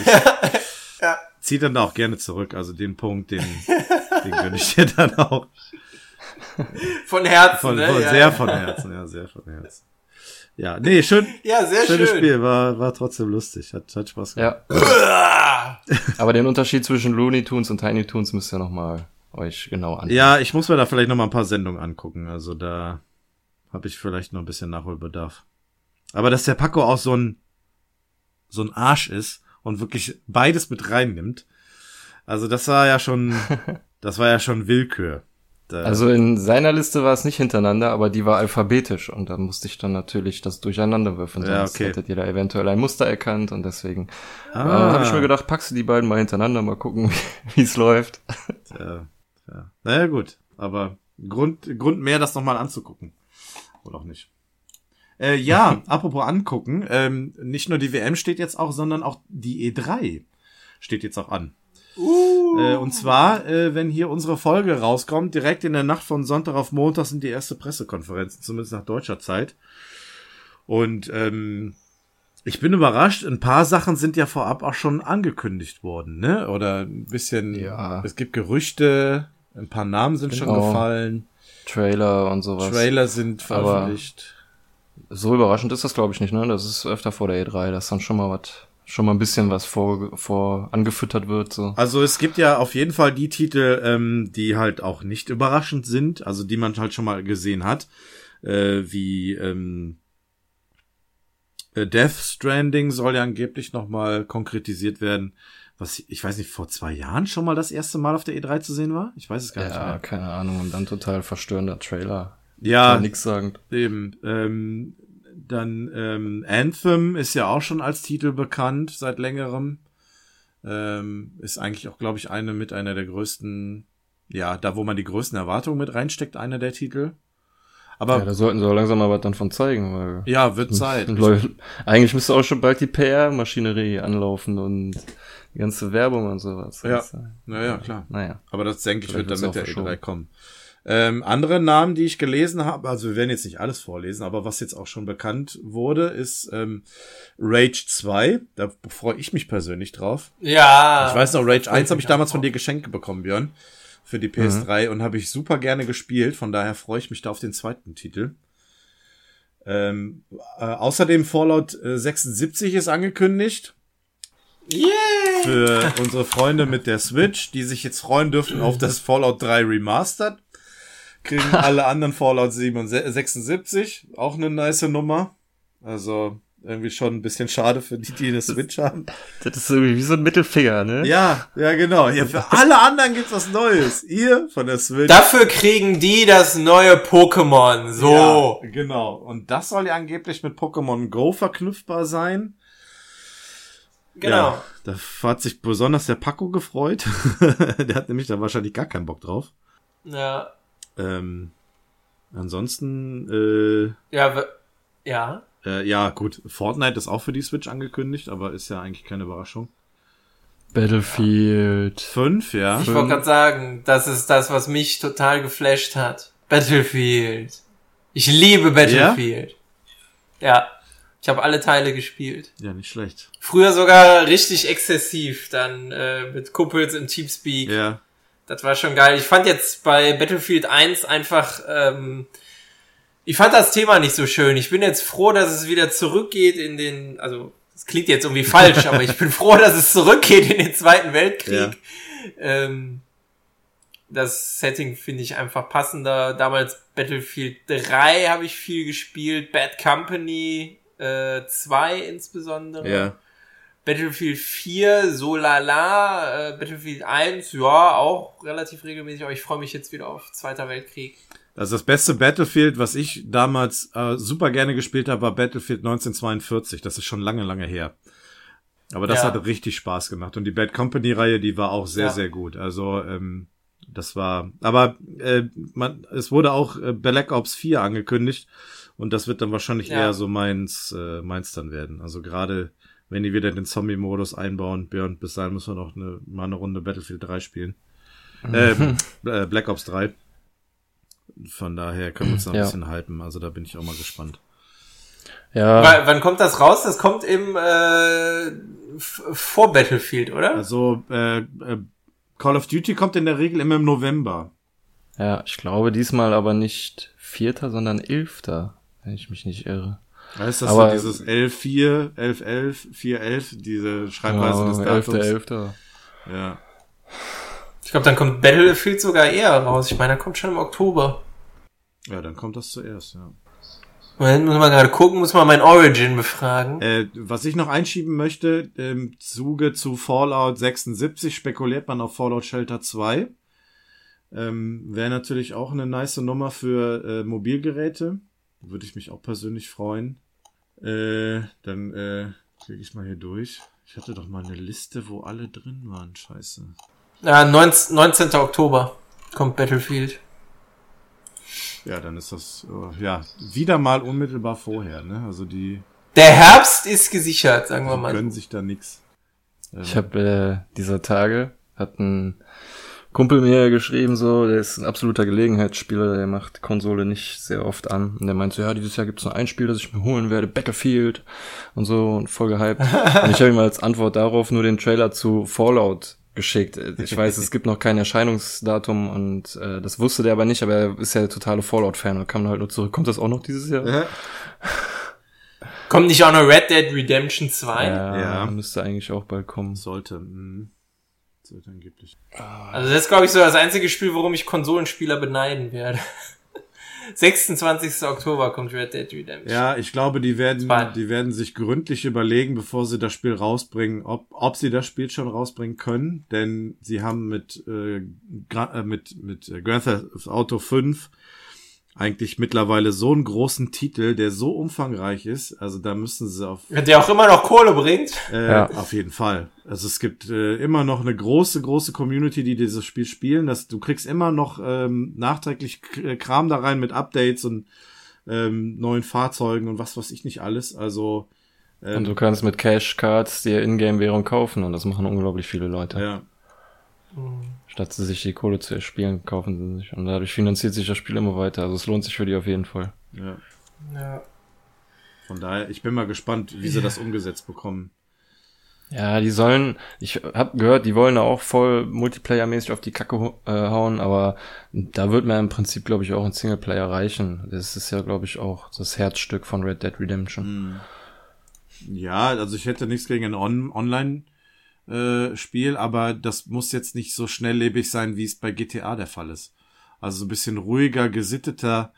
Ich Ja. ziehe dann da auch gerne zurück. Also den Punkt, den, den gönne ich dir dann auch. Von Herzen, Von, ne? von, ja, sehr ja. von Herzen, ja, sehr von Herzen. Ja, nee, schön, Ja, sehr schönes schön. Spiel, war, war trotzdem lustig, hat, hat Spaß gemacht. Ja. Aber den Unterschied zwischen Looney Tunes und Tiny Tunes müsst ihr nochmal euch genau anschauen. Ja, ich muss mir da vielleicht noch mal ein paar Sendungen angucken. Also da habe ich vielleicht noch ein bisschen Nachholbedarf. Aber dass der Paco auch so ein so ein Arsch ist und wirklich beides mit reinnimmt. Also das war ja schon, das war ja schon Willkür. Da, Also in seiner Liste war es nicht hintereinander, aber die war alphabetisch und da musste ich dann natürlich das durcheinander würfeln. Ja, Sonst okay. hättet ihr da eventuell ein Muster erkannt und deswegen ah, äh, habe ich mir gedacht, packst du die beiden mal hintereinander, mal gucken, wie es läuft. Ja, ja. Naja, gut. Aber Grund, Grund mehr, das nochmal anzugucken. Oder auch nicht. Äh, ja, apropos angucken, ähm, nicht nur die WM steht jetzt auch, sondern auch die E3 steht jetzt auch an. Äh, und zwar, äh, wenn hier unsere Folge rauskommt, direkt in der Nacht von Sonntag auf Montag sind die erste Pressekonferenzen, zumindest nach deutscher Zeit. Und ähm, ich bin überrascht, ein paar Sachen sind ja vorab auch schon angekündigt worden, ne? Oder ein bisschen, Ja. es gibt Gerüchte, ein paar Namen sind schon Genau. gefallen, Trailer und sowas. Trailer sind Aber- veröffentlicht. So überraschend ist das, glaube ich, nicht, ne? Das ist öfter vor der E3, dass dann schon mal was, schon mal ein bisschen was vor, vor angefüttert wird, so. Also es gibt ja auf jeden Fall die Titel, ähm, die halt auch nicht überraschend sind, also die man halt schon mal gesehen hat, äh, wie ähm, äh, Death Stranding soll ja angeblich noch mal konkretisiert werden, was ich weiß nicht vor zwei Jahren schon mal das erste Mal auf der E3 zu sehen war. Ich weiß es gar nicht Ja, mehr. keine Ahnung, und dann total verstörender Trailer. Ja, Ja. Nix sagend. Eben. Ähm, dann ähm, Anthem ist ja auch schon als Titel bekannt seit längerem. Ähm, ist eigentlich auch, glaube ich, eine mit einer der größten, ja, da wo man die größten Erwartungen mit reinsteckt, einer der Titel. Aber Ja, da sollten sie auch langsam mal was dann von zeigen, weil. ja, wird Zeit. Leute, eigentlich müsste auch schon bald die PR-Maschinerie anlaufen und die ganze Werbung und sowas. Ja. Naja, klar. Naja. Aber das denke ich Vielleicht wird dann mit wird's der auch verschoben. E3 kommen. Ähm, andere Namen, die ich gelesen habe, also wir werden jetzt nicht alles vorlesen, aber was jetzt auch schon bekannt wurde, ist ähm, Rage 2. Da freue ich mich persönlich drauf. Ja. Ich weiß noch, Rage freu 1 habe ich damals von dir geschenkt bekommen, Björn, für die PS3 Mhm. und habe ich super gerne gespielt. Von daher freue ich mich da auf den zweiten Titel. Ähm, äh, außerdem Fallout äh, 76 ist angekündigt Yeah. für unsere Freunde mit der Switch, die sich jetzt freuen dürfen auf das Fallout 3 Remastered. Kriegen alle anderen Fallout 77, 76, auch eine nice Nummer. Also irgendwie schon ein bisschen schade für die, die eine Switch haben. Das ist irgendwie wie so ein Mittelfinger, ne? Ja, ja, genau. Ja, für alle anderen gibt's was Neues. Ihr von der Switch. Dafür kriegen die das neue Pokémon. So. Ja, genau. Und das soll ja angeblich mit Pokémon Go verknüpfbar sein. Genau. Ja, da hat sich besonders der Paco gefreut. der hat nämlich da wahrscheinlich gar keinen Bock drauf. Ja. Ähm, ansonsten, äh, Ja. Ja. äh, ja, gut, Fortnite ist auch für die Switch angekündigt, aber ist ja eigentlich keine Überraschung. Battlefield. Fünf, ja. Ich wollte gerade sagen, das ist das, was mich total geflasht hat. Battlefield. Ich liebe Battlefield. Ja. Ich habe alle Teile gespielt. Ja, nicht schlecht. Früher sogar richtig exzessiv, dann äh, mit Kumpels im Teamspeak. Ja. Das war schon geil. Ich fand jetzt bei Battlefield 1 einfach, ähm, ich fand das Thema nicht so schön. Ich bin jetzt froh, dass es wieder zurückgeht in den, also das klingt jetzt irgendwie falsch, aber ich bin froh, dass es zurückgeht in den Zweiten Weltkrieg. Ja. Ähm, das Setting finde ich einfach passender. Damals Battlefield 3 habe ich viel gespielt, Bad Company äh, 2 insbesondere. Ja. Battlefield 4, so lala, äh, Battlefield 1, ja, auch relativ regelmäßig, aber ich freue mich jetzt wieder auf Zweiter Weltkrieg. Also das beste Battlefield, was ich damals äh, super gerne gespielt habe, war Battlefield 1942. Das ist schon lange, lange her. Aber das Ja. hat richtig Spaß gemacht. Und die Bad Company-Reihe, die war auch sehr, Ja. sehr gut. Also ähm, das war. Aber äh, man, es wurde auch äh, Black Ops 4 angekündigt. Und das wird dann wahrscheinlich Ja. eher so meins, äh, meins dann werden. Also gerade wenn die wieder den Zombie-Modus einbauen. Und bis dahin müssen wir noch eine, mal eine Runde Battlefield 3 spielen. Ähm, äh, Black Ops 3. Von daher können wir uns noch ein Ja. bisschen hypen. Also da bin ich auch mal gespannt. Ja, Wann, wann kommt das raus? Das kommt im äh, vor Battlefield, oder? Also äh, äh, Call of Duty kommt in der Regel immer im November. ja, ich glaube diesmal aber nicht Vierter, sondern Elfter, wenn ich mich nicht irre. Heißt das Aber- so dieses 11-4, 11-11, 4-11, diese Schreibweise des Ja, Datums? Elfter, Elfter. Ja. Ich glaube, dann kommt Battlefield sogar eher raus. Ich meine, dann kommt schon im Oktober. ja, dann kommt das zuerst, ja. Moment, muss man gerade gucken, muss man mein Origin befragen. Äh, was ich noch einschieben möchte, im Zuge zu Fallout 76 spekuliert man auf Fallout Shelter 2. Ähm, Wäre natürlich auch eine nice Nummer für äh, Mobilgeräte. Würde ich mich auch persönlich freuen. Äh, dann äh, kriege ich mal hier durch. Ich hatte doch mal eine Liste, wo alle drin waren. Scheiße. Ja, 19, 19. Oktober kommt Battlefield. Ja, dann ist das äh, ja wieder mal unmittelbar vorher. Ne? Also die Der Herbst ist gesichert, sagen wir die mal. gönnen sich da nix. Ich habe äh, dieser Tage hat ein Kumpel mir geschrieben, so, der ist ein absoluter Gelegenheitsspieler, der macht Konsole nicht sehr oft an. Und der meint so, ja, dieses Jahr gibt's nur ein Spiel, das ich mir holen werde, Battlefield und so und voll gehypt. und ich habe ihm als Antwort darauf nur den Trailer zu Fallout geschickt. Ich weiß, es gibt noch kein Erscheinungsdatum und äh, das wusste der aber nicht, aber er ist ja der totale Fallout-Fan und kam dann halt nur zurück. Kommt das auch noch dieses Jahr? Äh, Kommt nicht auch noch Red Dead Redemption 2? Ja, Ja. müsste eigentlich auch bald kommen. sollte. Sollte angeblich. Also das ist, glaube ich, so das einzige Spiel, worum ich Konsolenspieler beneiden werde. 26. Oktober kommt Red Dead Redemption. Ja, ich glaube, die werden, die werden sich gründlich überlegen, bevor sie das Spiel rausbringen, ob, ob sie das Spiel schon rausbringen können, denn sie haben mit, äh, äh, mit, mit äh, Grand Theft Auto 5 eigentlich mittlerweile so einen großen Titel, der so umfangreich ist, also da müssen sie auf, Der auch immer noch Kohle bringt. äh, Ja. auf jeden Fall. Also es gibt äh, immer noch eine große, große Community, die dieses Spiel spielen. Das, du kriegst immer noch ähm, nachträglich äh, Kram da rein mit Updates und ähm, neuen Fahrzeugen und was weiß ich nicht alles. Also ähm, Und du kannst mit Cash-Cards dir Ingame-Währung kaufen und das machen unglaublich viele Leute. ja, Statt sie sich die Kohle zu erspielen, kaufen sie sich. Und dadurch finanziert sich das Spiel immer weiter. Also es lohnt sich für die auf jeden Fall. ja. Ja. Von daher, ich bin mal gespannt, wie sie das umgesetzt bekommen. Ja, die sollen, ich hab gehört, die wollen da auch voll Multiplayer-mäßig auf die Kacke äh, hauen, aber da wird mir im Prinzip, glaube ich, auch ein Singleplayer reichen. Das ist ja, glaube ich, auch das Herzstück von Red Dead Redemption. Ja, also ich hätte nichts gegen ein On Online-Spiel, aber das muss jetzt nicht so schnelllebig sein, wie es bei GTA der Fall ist. Also so ein bisschen ruhiger, gesitteter.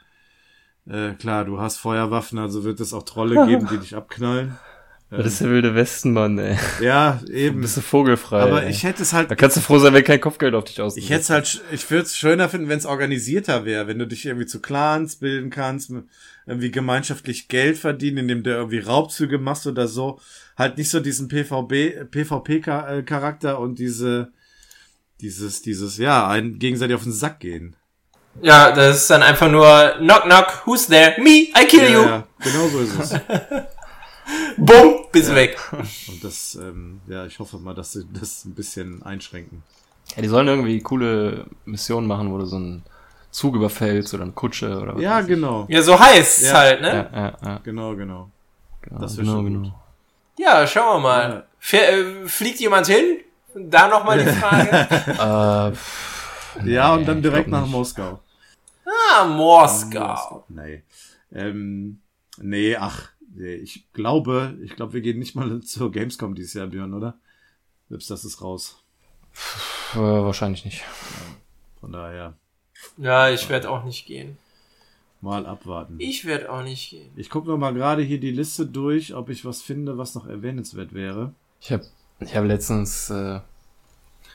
Äh, klar, du hast Feuerwaffen, also wird es auch Trolle geben, die dich abknallen. Das ist der wilde Westen, Mann, ey. Ja, Du eben. bist du vogelfrei. Aber ey. ich hätte es halt da kannst du froh sein, wenn kein Kopfgeld auf dich ausgeht. Ich hätte halt, sch- ich würde es schöner finden, wenn es organisierter wäre, wenn du dich irgendwie zu Clans bilden kannst, irgendwie gemeinschaftlich Geld verdienen, indem du irgendwie Raubzüge machst oder so. Halt nicht so diesen PvB, PvP-Charakter und diese, dieses, dieses, ja, ein gegenseitig auf den Sack gehen. Ja, das ist dann einfach nur Knock Knock, who's there? Me, I kill you. Ja, ja, genau so ist es. Bumm, bist weg. Und das, ähm, ja, ich hoffe mal, dass sie das ein bisschen einschränken. Ja, die sollen irgendwie coole Missionen machen, wo du so einen Zug überfällst oder eine Kutsche oder was Ja, genau. Ja, so heißt es Ja. halt, ne? Ja, ja, ja. Genau, genau. Genau, Das wär genau, schon genau. gut. Ja, schauen wir mal. Ja. Äh, fliegt jemand hin? Da nochmal die Frage. Äh, Ja, nee, und dann direkt nach nicht. Moskau. ah, Moskau. Nee. Ähm, nee, ach, nee, ich glaube, ich glaube, wir gehen nicht mal zur Gamescom dieses Jahr, Björn, oder? Selbst das ist raus. Äh, wahrscheinlich nicht. Von daher, Ja, ich werde auch nicht gehen. Mal abwarten. Ich werde auch nicht gehen. Ich gucke noch mal gerade hier die Liste durch, ob ich was finde, was noch erwähnenswert wäre. Ich habe ich hab letztens äh, ein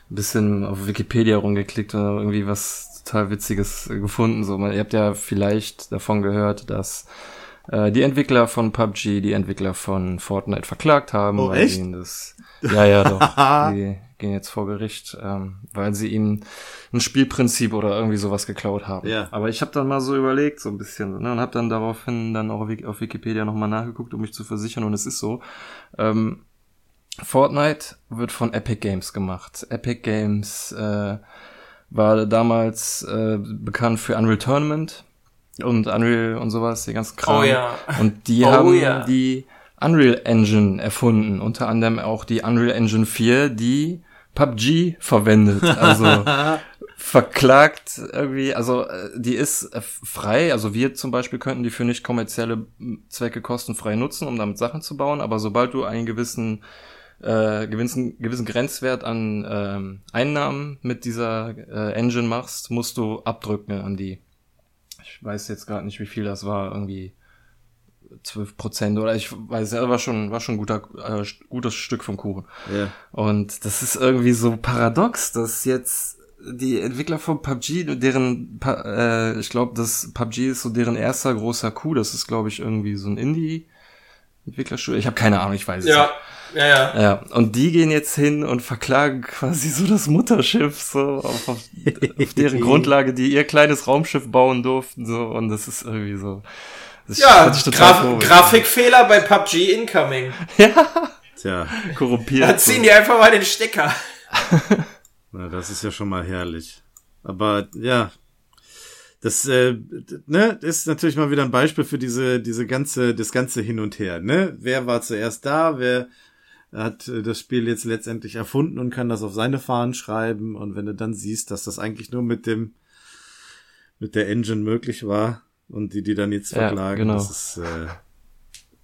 bisschen auf Wikipedia rumgeklickt und irgendwie was total Witziges äh, gefunden. So, ihr habt ja vielleicht davon gehört, dass äh, die Entwickler von PUBG die Entwickler von Fortnite verklagt haben. Oh, weil echt? ihnen das, ja, ja, doch. die gehen jetzt vor Gericht, ähm, weil sie ihnen ein Spielprinzip oder irgendwie sowas geklaut haben. Ja. Aber ich habe dann mal so überlegt, so ein bisschen, ne, und habe dann daraufhin dann auch auf Wikipedia nochmal nachgeguckt, um mich zu versichern. Und es ist so, ähm, Fortnite wird von Epic Games gemacht. Epic Games äh, war damals äh, bekannt für Unreal Tournament und Unreal und sowas, die ganzen Kram. Oh ja. Und die Oh haben ja. die Unreal Engine erfunden, unter anderem auch die Unreal Engine 4, die PUBG verwendet. Also verklagt irgendwie, also äh, die ist äh, frei, also wir zum Beispiel könnten die für nicht kommerzielle Zwecke kostenfrei nutzen, um damit Sachen zu bauen, aber sobald du einen gewissen äh, gewissen, gewissen Grenzwert an ähm, Einnahmen mit dieser äh, Engine machst, musst du abdrücken an die. Ich weiß jetzt gerade nicht, wie viel das war, irgendwie 12 Prozent oder ich weiß, ja, war schon, war schon ein guter, äh, gutes Stück vom Kuchen. Ja. Und das ist irgendwie so paradox, dass jetzt die Entwickler von PUBG, deren, äh, ich glaube, das PUBG ist so deren erster großer Coup. Das ist, glaube ich, irgendwie so ein Indie-Entwicklerstudio. Ich habe keine Ahnung, ich weiß es Ja, ja, ja. nicht. Ja, und die gehen jetzt hin und verklagen quasi so das Mutterschiff, so auf, auf, auf deren Grundlage, die ihr kleines Raumschiff bauen durften, so, und das ist irgendwie so. Das Ja, Graf. Grafikfehler bei PUBG Incoming. Tja, korrumpiert. Da ziehen die einfach mal den Stecker. na, das ist ja schon mal herrlich. Aber ja, das äh, ne, ist natürlich mal wieder ein Beispiel für diese diese ganze das ganze hin und her, ne? Wer war zuerst da, wer hat äh, das Spiel jetzt letztendlich erfunden und kann das auf seine Fahnen schreiben und wenn du dann siehst, dass das eigentlich nur mit dem mit der Engine möglich war und die die dann jetzt Ja, verklagen, genau. das ist äh,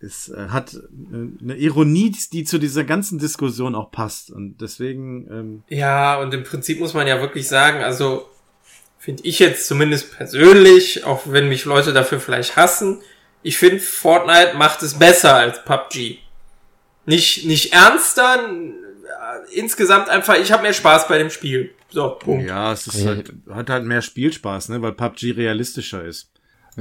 es äh, hat äh, eine Ironie, die zu dieser ganzen Diskussion auch passt und deswegen ähm, Ja, und im Prinzip muss man ja wirklich sagen, also finde ich jetzt zumindest persönlich, auch wenn mich Leute dafür vielleicht hassen, ich finde Fortnite macht es besser als PUBG. Nicht nicht ernster, äh, insgesamt einfach, ich habe mehr Spaß bei dem Spiel. So, Punkt. Ja, es ist Ja. halt, hat halt mehr Spielspaß, ne, weil PUBG realistischer ist.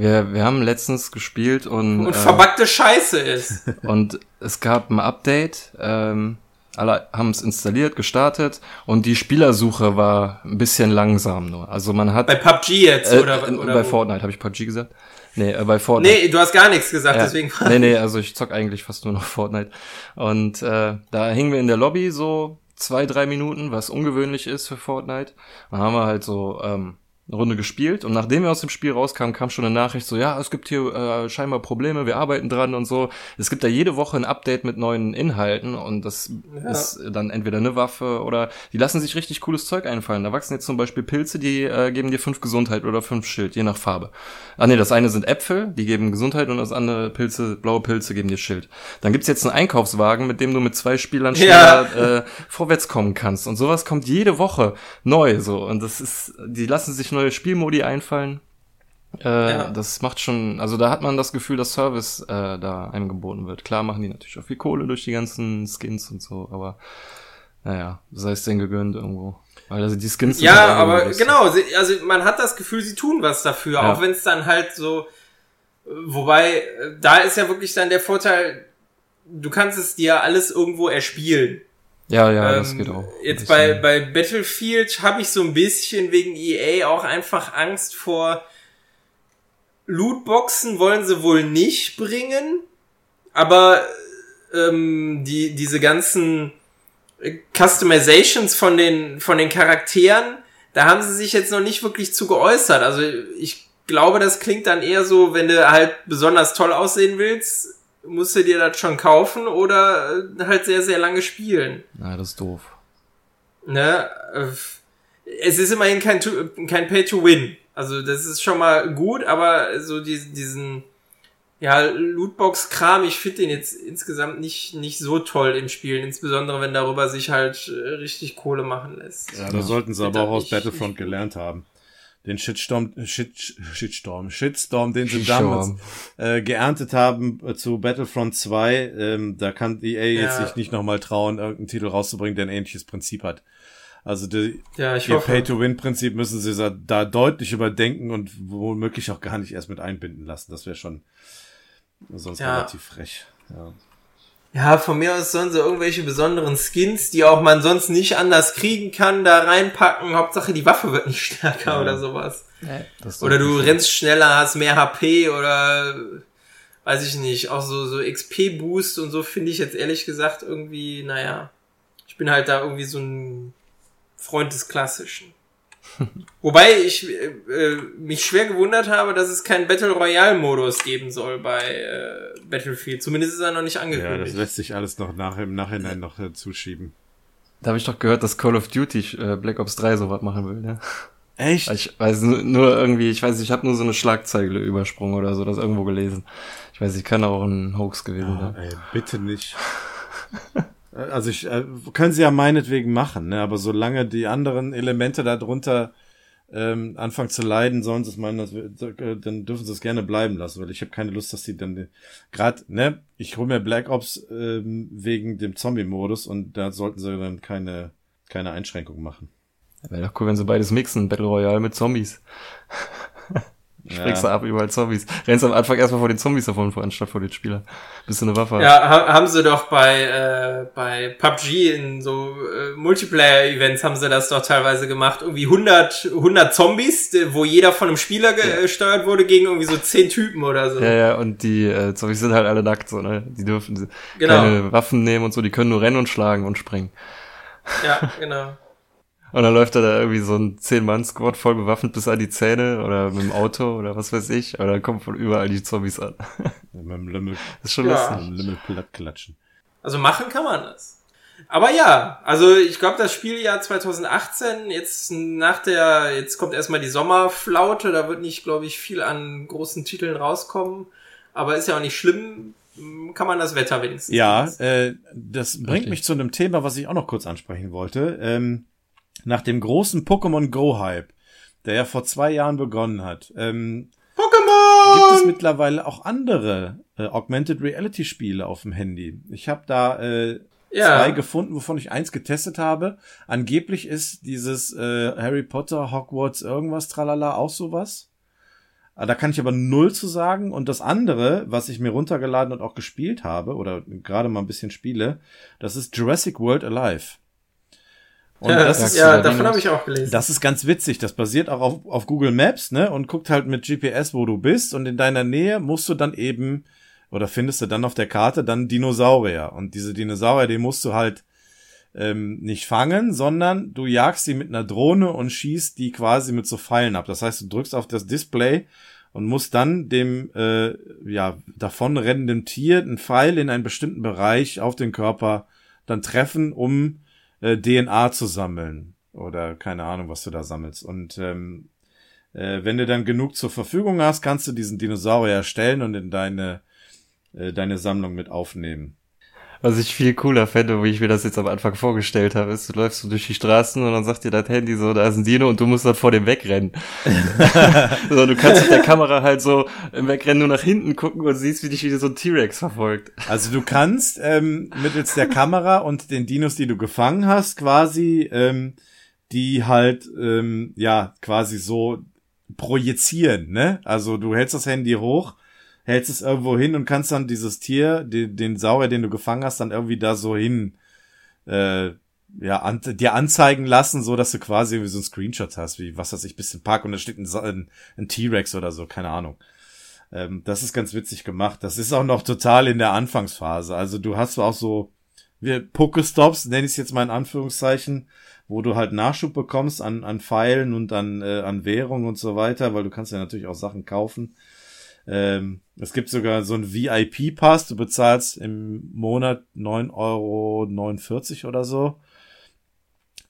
Wir, wir haben letztens gespielt und, Und äh, verbackte Scheiße ist. und es gab ein Update. Ähm, alle haben es installiert, gestartet und die Spielersuche war ein bisschen langsam nur. Also man hat Bei PUBG jetzt, äh, oder, in- oder bei wo? Fortnite habe ich PUBG gesagt. Nee, äh, bei Fortnite. Nee, du hast gar nichts gesagt, Ja. deswegen. nee, nee, also ich zock eigentlich fast nur noch Fortnite. Und äh, da hingen wir in der Lobby so zwei, drei Minuten, was ungewöhnlich ist für Fortnite. Dann haben wir halt so ähm, eine Runde gespielt und nachdem wir aus dem Spiel rauskamen, kam schon eine Nachricht so, ja, es gibt hier äh, scheinbar Probleme, wir arbeiten dran und so. Es gibt da jede Woche ein Update mit neuen Inhalten und das Ja. ist dann entweder eine Waffe oder die lassen sich richtig cooles Zeug einfallen. Da wachsen jetzt zum Beispiel Pilze, die äh, geben dir fünf Gesundheit oder fünf Schild, je nach Farbe. Ah nee, das eine sind Äpfel, die geben Gesundheit und das andere Pilze, blaue Pilze geben dir Schild. Dann gibt's jetzt einen Einkaufswagen, mit dem du mit zwei Spielern Ja. schneller äh, vorwärts kommen kannst. Und sowas kommt jede Woche neu so. Und das ist, die lassen sich neue Spielmodi einfallen. Äh, Ja. Das macht schon, also da hat man das Gefühl, dass Service äh, da einem geboten wird. Klar machen die natürlich auch viel Kohle durch die ganzen Skins und so, aber naja, sei es denen gegönnt irgendwo. Weil also die Skins sind Ja, halt aber genau, sie, also man hat das Gefühl, sie tun was dafür, Ja. auch wenn es dann halt so, wobei, äh, da ist ja wirklich dann der Vorteil, du kannst es dir alles irgendwo erspielen. Ja, ja, das Ähm, geht auch. Jetzt bei, bei Battlefield habe ich so ein bisschen wegen EA auch einfach Angst vor Lootboxen wollen sie wohl nicht bringen, aber ähm, die, diese ganzen äh, Customizations von den, von den Charakteren, da haben sie sich jetzt noch nicht wirklich zu geäußert. Also ich glaube, das klingt dann eher so, wenn du halt besonders toll aussehen willst, musst du dir das schon kaufen oder äh, halt sehr, sehr lange spielen. Na, das ist doof. Ne? äh, Es ist immerhin kein, To- kein Pay to Win. Also das ist schon mal gut, aber so die, diesen ja, Lootbox-Kram, ich finde den jetzt insgesamt nicht, nicht so toll im Spielen, insbesondere wenn darüber sich halt äh, richtig Kohle machen lässt. Ja, das sollten sie aber auch aus. Battlefront gelernt haben. Den Shitstorm, Shit, Shitstorm, Shitstorm, den sie Shitstorm. damals äh, geerntet haben äh, zu Battlefront 2, ähm, da kann EA jetzt Ja. sich nicht nochmal trauen, irgendeinen Titel rauszubringen, der ein ähnliches Prinzip hat. Also die, Ja, ich ihr. Pay-to-Win-Prinzip müssen sie da- da deutlich überdenken und womöglich auch gar nicht erst mit einbinden lassen. Das wäre schon sonst Ja. relativ frech. Ja. Ja, von mir aus sollen sie irgendwelche besonderen Skins, die auch man sonst nicht anders kriegen kann, da reinpacken. Hauptsache die Waffe wird nicht stärker Ja. oder sowas. Ist Oder du rennst schneller, hast mehr HP oder weiß ich nicht, auch so, so XP-Boost und so finde ich jetzt ehrlich gesagt irgendwie, naja, ich bin halt da irgendwie so ein Freund des Klassischen. Wobei ich äh, äh, mich schwer gewundert habe, dass es keinen Battle Royale Modus geben soll bei äh, Battlefield. Zumindest ist er noch nicht angekündigt. Ja, das lässt sich alles noch nach, im Nachhinein noch äh, zuschieben. Da habe ich doch gehört, dass Call of Duty äh, Black Ops 3 sowas machen will, ne? Echt? Ich weiß nur, irgendwie, ich weiß, ich habe nur so eine Schlagzeile übersprungen oder so, das irgendwo gelesen. Ich weiß, ich kann auch ein Hoax gewesen sein. Ja, ey, bitte nicht. also ich äh, können sie ja meinetwegen machen, ne? Aber solange die anderen Elemente darunter ähm, anfangen zu leiden, sollen sie es meinen, dass wir, dann dürfen sie es gerne bleiben lassen, weil ich habe keine Lust, dass sie dann gerade, ne, ich hole mir Black Ops ähm, wegen dem Zombie-Modus und da sollten sie dann keine keine Einschränkung machen. Wäre doch cool, wenn sie beides mixen, Battle Royale mit Zombies. Springst ja. du ab überall Zombies. Rennst am Anfang erstmal vor den Zombies davon vor, anstatt vor den Spielern. Bis du eine Waffe hast. Ja, ha haben sie doch bei, äh, bei PUBG in so äh, Multiplayer-Events haben sie das doch teilweise gemacht. Irgendwie 100, 100 Zombies, wo jeder von einem Spieler gesteuert wurde, gegen irgendwie so 10 Typen oder so. Ja, ja, und die äh, Zombies sind halt alle nackt, so, ne? Die dürfen genau. keine Waffen nehmen und so, die können nur rennen und schlagen und springen. Ja, genau. Und dann läuft er da irgendwie so ein Zehn-Mann-Squad voll bewaffnet bis an die Zähne oder mit dem Auto oder was weiß ich. Aber dann kommen von überall die Zombies an. Ja, mit dem Lümmel. Das ist schon ja. lustig. Mit dem Lümmel platt klatschen. Also machen kann man das. Aber ja, also ich glaube, das Spieljahr 2018, jetzt nach der, jetzt kommt erstmal die Sommerflaute, da wird nicht, glaube ich, viel an großen Titeln rauskommen. Aber ist ja auch nicht schlimm, kann man das Wetter wenigstens. Ja, äh, das bringt Richtig. mich zu einem Thema, was ich auch noch kurz ansprechen wollte. Ähm, nach dem großen Pokémon Go Hype, der ja vor zwei Jahren begonnen hat, ähm, Pokémon! Gibt es mittlerweile auch andere äh, Augmented Reality Spiele auf dem Handy? Ich habe da äh, ja. zwei gefunden, wovon ich eins getestet habe. Angeblich ist dieses äh, Harry Potter Hogwarts irgendwas tralala auch sowas. Ah, da kann ich aber null zu sagen. Und das andere, was ich mir runtergeladen und auch gespielt habe, oder gerade mal ein bisschen spiele, das ist Jurassic World Alive. Und ja, das ist, ja davon habe ich auch gelesen. Das ist ganz witzig. Das basiert auch auf, auf Google Maps, ne? Und guckt halt mit GPS, wo du bist. Und in deiner Nähe musst du dann eben, oder findest du dann auf der Karte dann Dinosaurier. Und diese Dinosaurier, die musst du halt ähm, nicht fangen, sondern du jagst die mit einer Drohne und schießt die quasi mit so Pfeilen ab. Das heißt, du drückst auf das Display und musst dann dem äh, ja davonrennenden Tier einen Pfeil in einen bestimmten Bereich auf den Körper dann treffen, um äh, DNA zu sammeln oder keine Ahnung, was du da sammelst. Und ähm, äh, wenn du dann genug zur Verfügung hast, kannst du diesen Dinosaurier erstellen und in deine äh, deine Sammlung mit aufnehmen. Was ich viel cooler fände, wie ich mir das jetzt am Anfang vorgestellt habe, ist, du läufst so durch die Straßen und dann sagt dir das Handy so, da ist ein Dino und du musst dann vor dem wegrennen. so, du kannst mit der Kamera halt so im Wegrennen nur nach hinten gucken und siehst, wie dich wieder so ein T-Rex verfolgt. Also du kannst ähm, mittels der Kamera und den Dinos, die du gefangen hast, quasi ähm, die halt ähm, ja quasi so projizieren, ne? Also du hältst das Handy hoch hältst es irgendwo hin und kannst dann dieses Tier, den, den Saurier, den du gefangen hast, dann irgendwie da so hin, äh, ja, an, dir anzeigen lassen, so dass du quasi wie so ein Screenshot hast, wie was weiß ich, bisschen Park und da steht ein, ein, ein T-Rex oder so, keine Ahnung. Ähm, das ist ganz witzig gemacht. Das ist auch noch total in der Anfangsphase. Also du hast auch so, wir Pokestops, nenne ich es jetzt mal in Anführungszeichen, wo du halt Nachschub bekommst an, an Pfeilen und an, äh, an Währung und so weiter, weil du kannst ja natürlich auch Sachen kaufen. Ähm, es gibt sogar so einen VIP-Pass, du bezahlst im Monat 9,49 Euro oder so.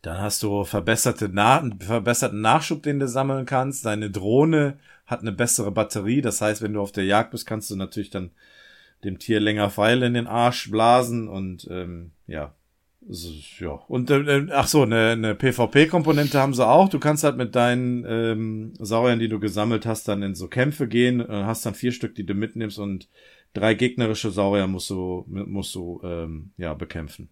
Dann hast du verbesserte Na verbesserten Nachschub, den du sammeln kannst. Deine Drohne hat eine bessere Batterie. Das heißt, wenn du auf der Jagd bist, kannst du natürlich dann dem Tier länger Pfeile in den Arsch blasen und ähm, ja, ja. Und äh, ach so, eine, eine PvP-Komponente haben sie auch. Du kannst halt mit deinen ähm, Sauriern, die du gesammelt hast, dann in so Kämpfe gehen. Äh, hast dann vier Stück, die du mitnimmst und drei gegnerische Saurier musst du musst du ähm, ja bekämpfen.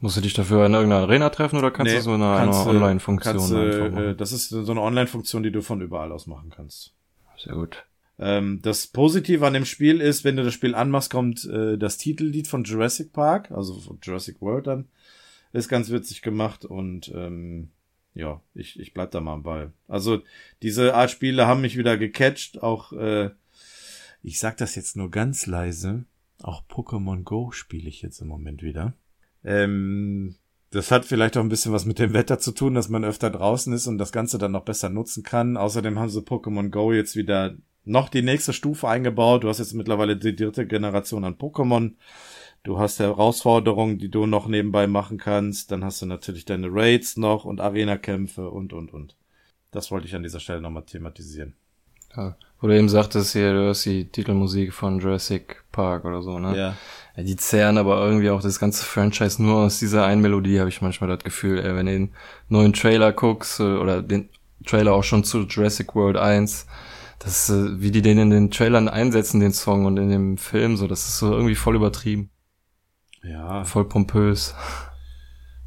Musst du dich dafür in irgendeiner Arena treffen oder kannst nee, du so eine, eine Online-Funktion? Äh, das ist so eine Online-Funktion, die du von überall aus machen kannst. Sehr gut. Ähm, das Positive an dem Spiel ist, wenn du das Spiel anmachst, kommt äh, das Titellied von Jurassic Park, also von Jurassic World dann. Ist ganz witzig gemacht und ähm, ja, ich, ich bleib da mal am Ball. Also diese Art Spiele haben mich wieder gecatcht, auch äh, Ich sag das jetzt nur ganz leise. Auch Pokémon Go spiele ich jetzt im Moment wieder. Ähm, das hat vielleicht auch ein bisschen was mit dem Wetter zu tun, dass man öfter draußen ist und das Ganze dann noch besser nutzen kann. Außerdem haben sie Pokémon Go jetzt wieder noch die nächste Stufe eingebaut. Du hast jetzt mittlerweile die dritte Generation an Pokémon. Du hast Herausforderungen, die du noch nebenbei machen kannst. Dann hast du natürlich deine Raids noch und Arena-Kämpfe und, und, und. Das wollte ich an dieser Stelle nochmal thematisieren. Ja, wo du eben sagtest, hier, du hörst die Titelmusik von Jurassic Park oder so, ne? Ja. ja die zehren aber irgendwie auch das ganze Franchise nur aus dieser einen Melodie, habe ich manchmal das Gefühl, ey, wenn du den neuen Trailer guckst, äh, oder den Trailer auch schon zu Jurassic World 1, das, äh, wie die den in den Trailern einsetzen, den Song und in dem Film, so, das ist so irgendwie voll übertrieben. Ja. Voll pompös.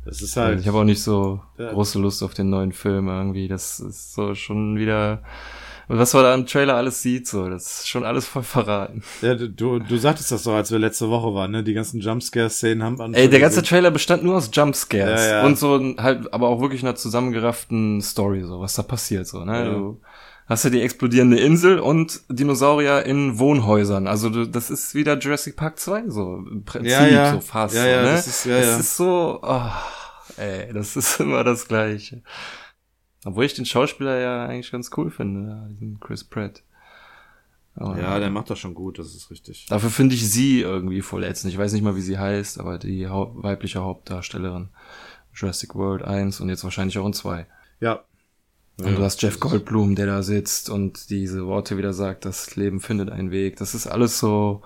Das ist halt. Ich habe auch nicht so Ja. große Lust auf den neuen Film irgendwie. Das ist so schon wieder. Was man da im Trailer alles sieht, so, das ist schon alles voll verraten. Ja, du, du sagtest das doch, als wir letzte Woche waren, ne? Die ganzen Jumpscare-Szenen haben an. Ey, der ganze Trailer bestand nur aus Jumpscares Ja, ja. und so halt, aber auch wirklich einer zusammengerafften Story, so was da passiert, so ne. Du hast ja die explodierende Insel und Dinosaurier in Wohnhäusern. Also du, das ist wieder Jurassic Park 2, so im Prinzip Ja, ja. so fast. Ja, ja, ne? das ist- ja, das ja. ist so, oh, ey, das ist immer das Gleiche. Obwohl ich den Schauspieler ja eigentlich ganz cool finde, diesen Chris Pratt. Aber Ja, der macht das schon gut, das ist richtig. Dafür finde ich sie irgendwie voll ätzend. Ich weiß nicht mal, wie sie heißt, aber die Hau weibliche Hauptdarstellerin. Jurassic World 1 und jetzt wahrscheinlich auch in 2. Ja. Und du hast Jeff Goldblum, der da sitzt und diese Worte wieder sagt, das Leben findet einen Weg. Das ist alles so,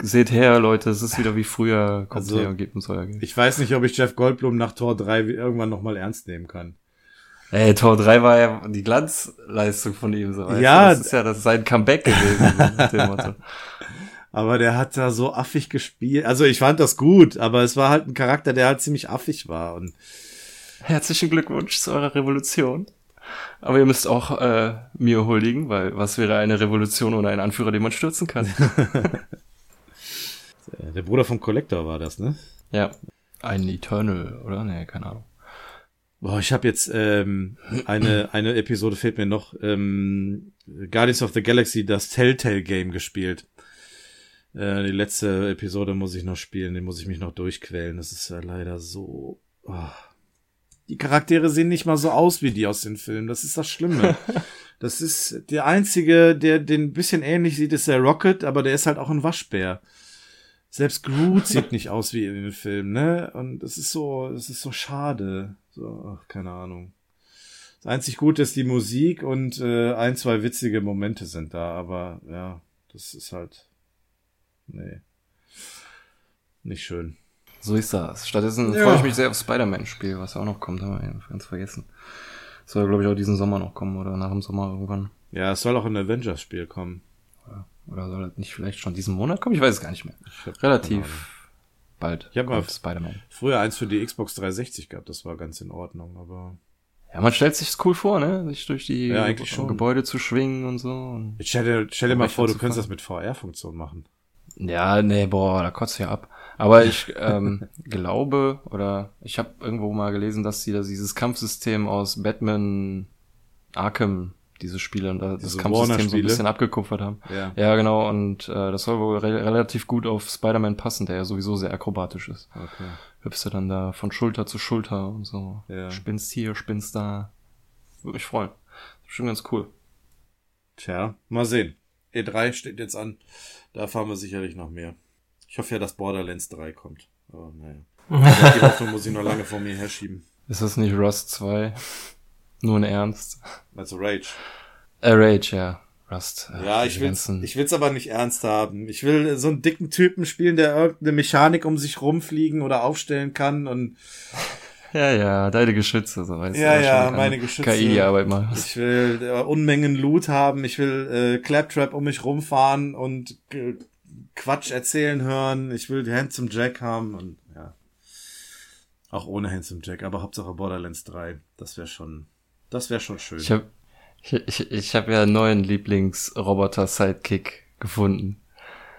seht her, Leute, es ist wieder wie früher, kommt Also, her und gebt uns euer Geld. Ich weiß nicht, ob ich Jeff Goldblum nach Tor 3 wie- irgendwann nochmal ernst nehmen kann. Ey, Tor 3 war ja die Glanzleistung von ihm, so Ja. Das ist ja das ist sein Comeback gewesen, so mit dem Motto. Aber der hat da so affig gespielt. Also ich fand das gut, aber es war halt ein Charakter, der halt ziemlich affig war. Und Herzlichen Glückwunsch zu eurer Revolution. Aber ihr müsst auch äh, mir huldigen, weil was wäre eine Revolution ohne einen Anführer, den man stürzen kann? der Bruder vom Collector war das, ne? ja. Ein Eternal, oder? Nee, keine Ahnung. Boah, ich habe jetzt ähm, eine eine Episode fehlt mir noch. Ähm, Guardians of the Galaxy, das Telltale Game gespielt. Äh, die letzte Episode muss ich noch spielen, die muss ich mich noch durchquälen. Das ist ja leider so. Oh. Die Charaktere sehen nicht mal so aus wie die aus den Filmen. Das ist das Schlimme. Das ist der einzige, der den ein bisschen ähnlich sieht, ist der Rocket, aber der ist halt auch ein Waschbär. Selbst Groot sieht nicht aus wie in den Filmen, ne? Und es ist so, es ist so schade. So, ach, keine Ahnung. Das einzig Gute ist die Musik und äh, ein, zwei witzige Momente sind da, aber ja, das ist halt. Nee. Nicht schön. So ist das. Stattdessen Ja. freue ich mich sehr auf Spider-Man-Spiel, was auch noch kommt, haben wir ganz vergessen. Soll, glaube ich, auch diesen Sommer noch kommen oder nach dem Sommer irgendwann. Ja, es soll auch ein Avengers-Spiel kommen. Oder soll das nicht vielleicht schon diesen Monat kommen? Ich weiß es gar nicht mehr. Relativ bald Ich hab mal- Spider-Man. Früher eins für die Xbox 360 gehabt, das war ganz in Ordnung, aber. Ja, man stellt sich cool vor, ne? Sich durch die Ja. Gebäude zu schwingen und so. Und stell dir, stell dir mal vor, du könntest das mit VR-Funktion machen. Ja, nee, boah, da kotzt ja ab. Aber ich ähm, glaube, oder ich habe irgendwo mal gelesen, dass sie da dieses Kampfsystem aus Batman Arkham, diese Spiele, und da das Diese Kampfsystem so ein bisschen abgekupfert haben. Ja. Ja, genau, und äh, das soll wohl re relativ gut auf Spider-Man passen, der ja sowieso sehr akrobatisch ist. Okay. Hüpfst du dann da von Schulter zu Schulter und so. Ja. Spinnst hier, spinnst da. Würde mich freuen. Bestimmt ganz cool. Tja, mal sehen. E3 steht jetzt an. Da fahren wir sicherlich noch mehr. Ich hoffe ja, dass Borderlands 3 kommt. Aber naja. Die Hoffnung muss ich noch lange vor mir herschieben. Ist das nicht Rust 2? Nur in Ernst. Also Rage. Äh, Rage, ja. Rust. äh, Ja, ich will's, ich will's aber nicht ernst haben. Ich will so einen dicken Typen spielen, der irgendeine Mechanik um sich rumfliegen oder aufstellen kann und Ja, ja, deine Geschütze, so weißt Ja, du. ja, schon meine Geschütze. KI-Arbeit mal. ich will äh, Unmengen Loot haben. Ich will äh, Claptrap um mich rumfahren und äh, Quatsch erzählen hören. Ich will Handsome Jack haben und ja. Auch ohne Handsome Jack, aber Hauptsache Borderlands 3. Das wäre schon, das wäre schon schön. Ich hab, ich, ich, ich hab ja einen neuen Lieblings-Roboter-Sidekick gefunden,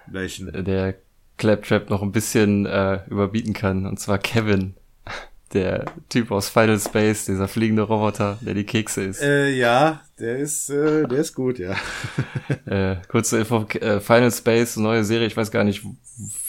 Welchen? der Claptrap noch ein bisschen äh, überbieten kann, und zwar Kevin. Der Typ aus Final Space, dieser fliegende Roboter, der die Kekse isst. Äh, ja, der ist, äh, der ist gut, ja. äh, kurze Info, äh, Final Space, neue Serie, ich weiß gar nicht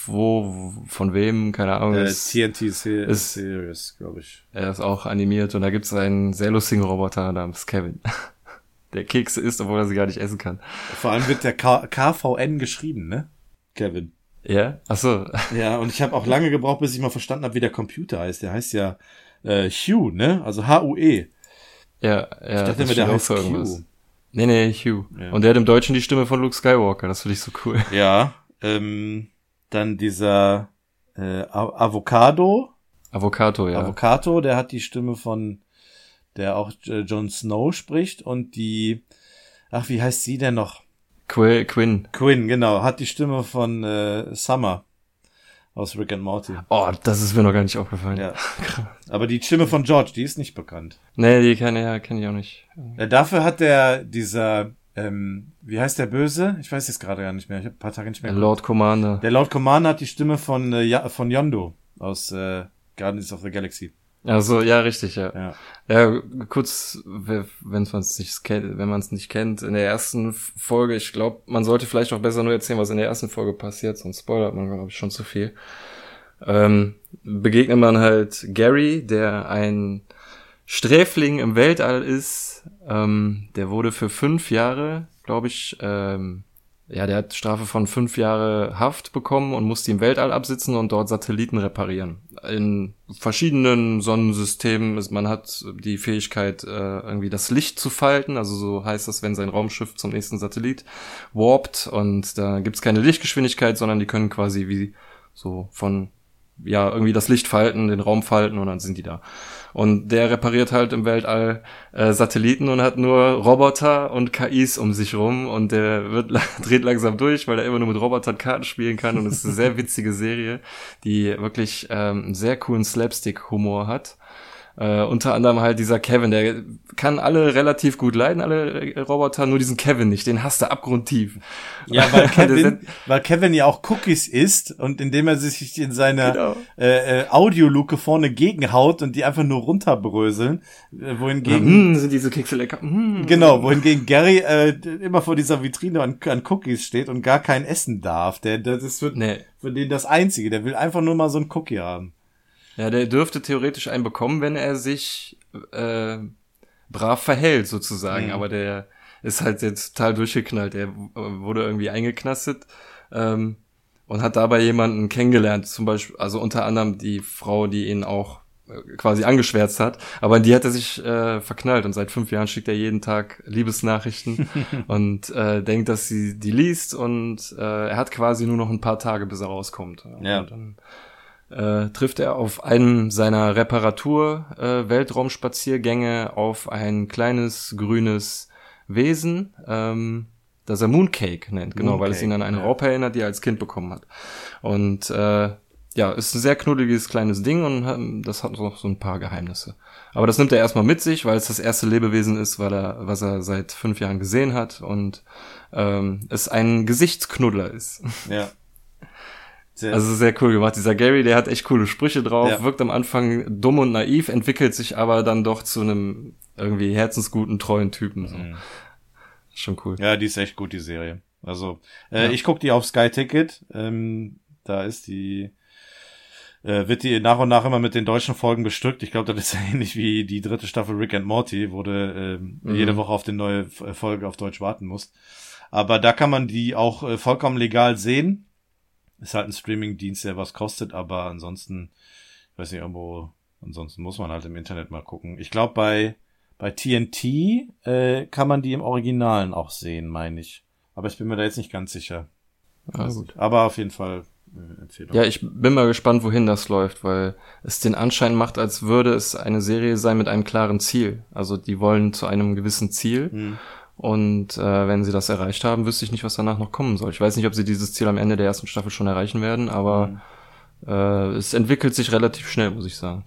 wo, von wem, keine Ahnung. Äh, ist, TNT Se ist- Series, glaube ich. er ist auch animiert und da gibt's einen sehr lustigen Roboter namens Kevin. Der Kekse isst, obwohl er sie gar nicht essen kann. Vor allem wird der K KVN geschrieben, ne? Kevin. Ja? Ach so. Ja, und ich habe auch lange gebraucht, bis ich mal verstanden habe, wie der Computer heißt. Der heißt ja äh, Hugh, ne? Also H-U-E. Ja, ja. Ich dachte immer, der heißt irgendwas. Q. Nee, nee, Hugh. Ja. Und der hat im Deutschen die Stimme von Luke Skywalker, das finde ich so cool. Ja, ähm, dann dieser äh, Avocado. Avocado, ja. Avocado, der hat die Stimme von, der auch äh, Jon Snow spricht und die, ach, wie heißt sie denn noch? Qu Quinn. Quinn, genau, hat die Stimme von äh, Summer aus Rick and Morty. Oh, das ist mir noch gar nicht aufgefallen. Ja. Aber die Stimme von George, die ist nicht bekannt. Nee, die kenne ja, kenn ich auch nicht. Äh, dafür hat der, dieser, ähm, wie heißt der Böse? Ich weiß jetzt gerade gar nicht mehr. Ich habe ein paar Tage nicht mehr. Lord Commander. Der Lord Commander hat die Stimme von, äh, ja, von Yondo aus äh, Guardians of the Galaxy. Also, ja, richtig, ja. Ja. Ja, kurz, wenn man es nicht kennt, wenn man es nicht kennt, in der ersten Folge, ich glaube, man sollte vielleicht auch besser nur erzählen, was in der ersten Folge passiert, sonst spoilert man, glaube ich, schon zu viel. Ähm, begegnet man halt Gary, der ein Sträfling im Weltall ist. Ähm, der wurde für fünf Jahre, glaube ich, ähm, ja, der hat Strafe von fünf Jahre Haft bekommen und musste im Weltall absitzen und dort Satelliten reparieren. In verschiedenen Sonnensystemen ist, man hat die Fähigkeit, äh, irgendwie das Licht zu falten. Also so heißt das, wenn sein Raumschiff zum nächsten Satellit warpt und da gibt's keine Lichtgeschwindigkeit, sondern die können quasi wie so von ja, irgendwie das Licht falten, den Raum falten und dann sind die da. Und der repariert halt im Weltall äh, Satelliten und hat nur Roboter und KIs um sich rum und der wird dreht langsam durch, weil er immer nur mit Robotern Karten spielen kann und es ist eine sehr witzige Serie, die wirklich ähm, einen sehr coolen Slapstick-Humor hat. Äh, unter anderem halt dieser Kevin, der kann alle relativ gut leiden, alle Roboter, nur diesen Kevin nicht, den hasst er abgrundtief. Ja, weil Kevin, weil Kevin ja auch Cookies isst und indem er sich in seiner Genau. äh, äh, Audioluke vorne gegenhaut und die einfach nur runterbröseln, äh, wohingegen Hm, sind diese Kekse lecker. Hm. Genau, wohingegen Gary äh, immer vor dieser Vitrine an, an Cookies steht und gar kein essen darf. Der, das ist für, Nee. für den das Einzige. Der will einfach nur mal so ein Cookie haben. Ja, der dürfte theoretisch einen bekommen, wenn er sich äh, brav verhält, sozusagen. Mhm. Aber der ist halt jetzt total durchgeknallt. Der w- wurde irgendwie eingeknastet ähm, und hat dabei jemanden kennengelernt. Zum Beispiel, also unter anderem die Frau, die ihn auch äh, quasi angeschwärzt hat. Aber in die hat er sich äh, verknallt und seit fünf Jahren schickt er jeden Tag Liebesnachrichten und äh, denkt, dass sie die liest und äh, er hat quasi nur noch ein paar Tage, bis er rauskommt. Ja. Und dann äh, trifft er auf einen seiner Reparatur äh, Weltraumspaziergänge auf ein kleines grünes Wesen, ähm, das er Mooncake nennt, genau, weil es Mooncake, ihn an eine ja. Raupe erinnert, die er als Kind bekommen hat. Und äh, ja, ist ein sehr knuddeliges kleines Ding und ähm, das hat noch so ein paar Geheimnisse. Aber das nimmt er erstmal mit sich, weil es das erste Lebewesen ist, weil er, was er seit fünf Jahren gesehen hat und ähm, es ein Gesichtsknuddler ist. Ja. Sehr, Also sehr cool gemacht. Dieser Gary, der hat echt coole Sprüche drauf, Ja. wirkt am Anfang dumm und naiv, entwickelt sich aber dann doch zu einem irgendwie herzensguten, treuen Typen. So. Mhm. Schon cool. ja, die ist echt gut, die Serie. Also, äh, Ja. ich guck die auf Sky Ticket. Ähm, da ist die, äh, wird die nach und nach immer mit den deutschen Folgen bestückt. Ich glaube, das ist ähnlich wie die dritte Staffel Rick and Morty, wo du ähm, Mhm. jede Woche auf die neue äh, Folge auf Deutsch warten musst. Aber da kann man die auch äh, vollkommen legal sehen. Ist halt ein Streaming-Dienst, der was kostet, aber ansonsten, ich weiß nicht, irgendwo, ansonsten muss man halt im Internet mal gucken. Ich glaube, bei, bei TNT äh, kann man die im Originalen auch sehen, meine ich. Aber ich bin mir da jetzt nicht ganz sicher. Ah, gut. Aber auf jeden Fall äh, Empfehlung. Ja, ich bin mal gespannt, wohin das läuft, weil es den Anschein macht, als würde es eine Serie sein mit einem klaren Ziel. Also die wollen zu einem gewissen Ziel Hm. Und äh, wenn sie das erreicht haben, wüsste ich nicht, was danach noch kommen soll. Ich weiß nicht, ob sie dieses Ziel am Ende der ersten Staffel schon erreichen werden, aber äh, es entwickelt sich relativ schnell, muss ich sagen.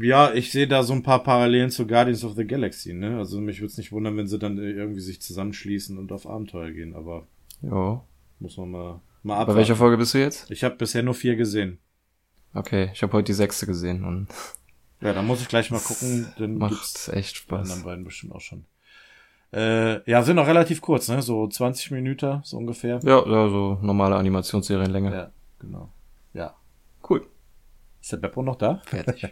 Ja, ich sehe da so ein paar Parallelen zu Guardians of the Galaxy, ne? Also mich würde es nicht wundern, wenn sie dann irgendwie sich zusammenschließen und auf Abenteuer gehen, aber Ja. muss man mal, mal Bei abwarten. welcher Folge bist du jetzt? Ich habe bisher nur vier gesehen. Okay, ich habe heute die sechste gesehen und Ja, dann muss ich gleich mal gucken. Dann Macht echt bei anderen Spaß. beiden bestimmt auch schon. Äh, ja, sind noch relativ kurz, ne? So 20 Minuten, so ungefähr. Ja, ja, so normale Animationsserienlänge. Ja, genau. Ja. Cool. Ist der Beppo noch da? Fertig.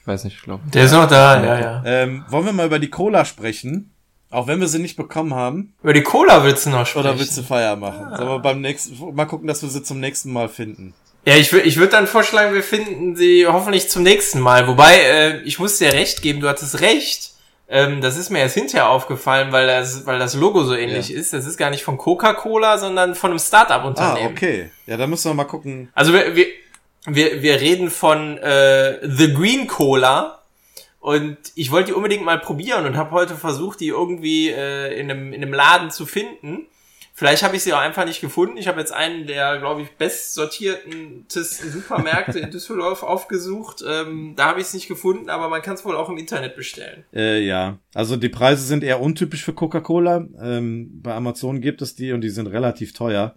ich weiß nicht, ich glaube. Der ist noch da, ja, ja. Ähm, wollen wir mal über die Cola sprechen? Auch wenn wir sie nicht bekommen haben. Über die Cola willst du noch sprechen? Oder willst du Feier machen? Sollen wir beim nächsten, mal gucken, dass wir sie zum nächsten Mal finden. Ja, ich würde ich würd dann vorschlagen, wir finden sie hoffentlich zum nächsten Mal. Wobei, äh, ich muss dir recht geben, du hattest recht. Ähm, das ist mir erst hinterher aufgefallen, weil das, weil das Logo so ähnlich Ja. ist. Das ist gar nicht von Coca-Cola, sondern von einem Start-up-Unternehmen. Ah, okay. Ja, da müssen wir mal gucken. Also wir, wir, wir, wir reden von äh, The Green Cola und ich wollte die unbedingt mal probieren und habe heute versucht, die irgendwie äh, in, einem, in einem Laden zu finden. Vielleicht habe ich sie auch einfach nicht gefunden. Ich habe jetzt einen der, glaube ich, bestsortierten Supermärkte in Düsseldorf aufgesucht. Ähm, da habe ich es nicht gefunden, aber man kann es wohl auch im Internet bestellen. Äh, ja, also die Preise sind eher untypisch für Coca-Cola. Ähm, bei Amazon gibt es die und die sind relativ teuer.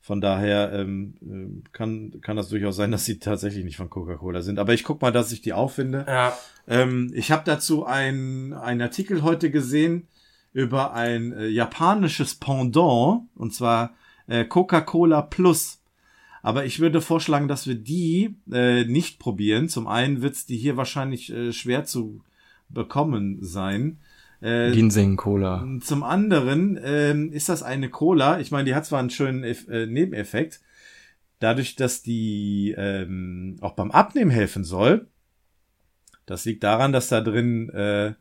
Von daher ähm, ähm, kann, kann das durchaus sein, dass sie tatsächlich nicht von Coca-Cola sind. Aber ich guck mal, dass ich die auch finde. Ja, Ähm, ich habe dazu ein, einen Artikel heute gesehen über ein äh, japanisches Pendant, und zwar äh, Coca-Cola Plus. Aber ich würde vorschlagen, dass wir die äh, nicht probieren. Zum einen wird's die hier wahrscheinlich äh, schwer zu bekommen sein. Äh, Ginseng Cola. zum anderen ähm, ist das eine Cola. Ich meine, die hat zwar einen schönen Eff äh, Nebeneffekt. Dadurch, dass die ähm, auch beim Abnehmen helfen soll. Das liegt daran, dass da drin äh,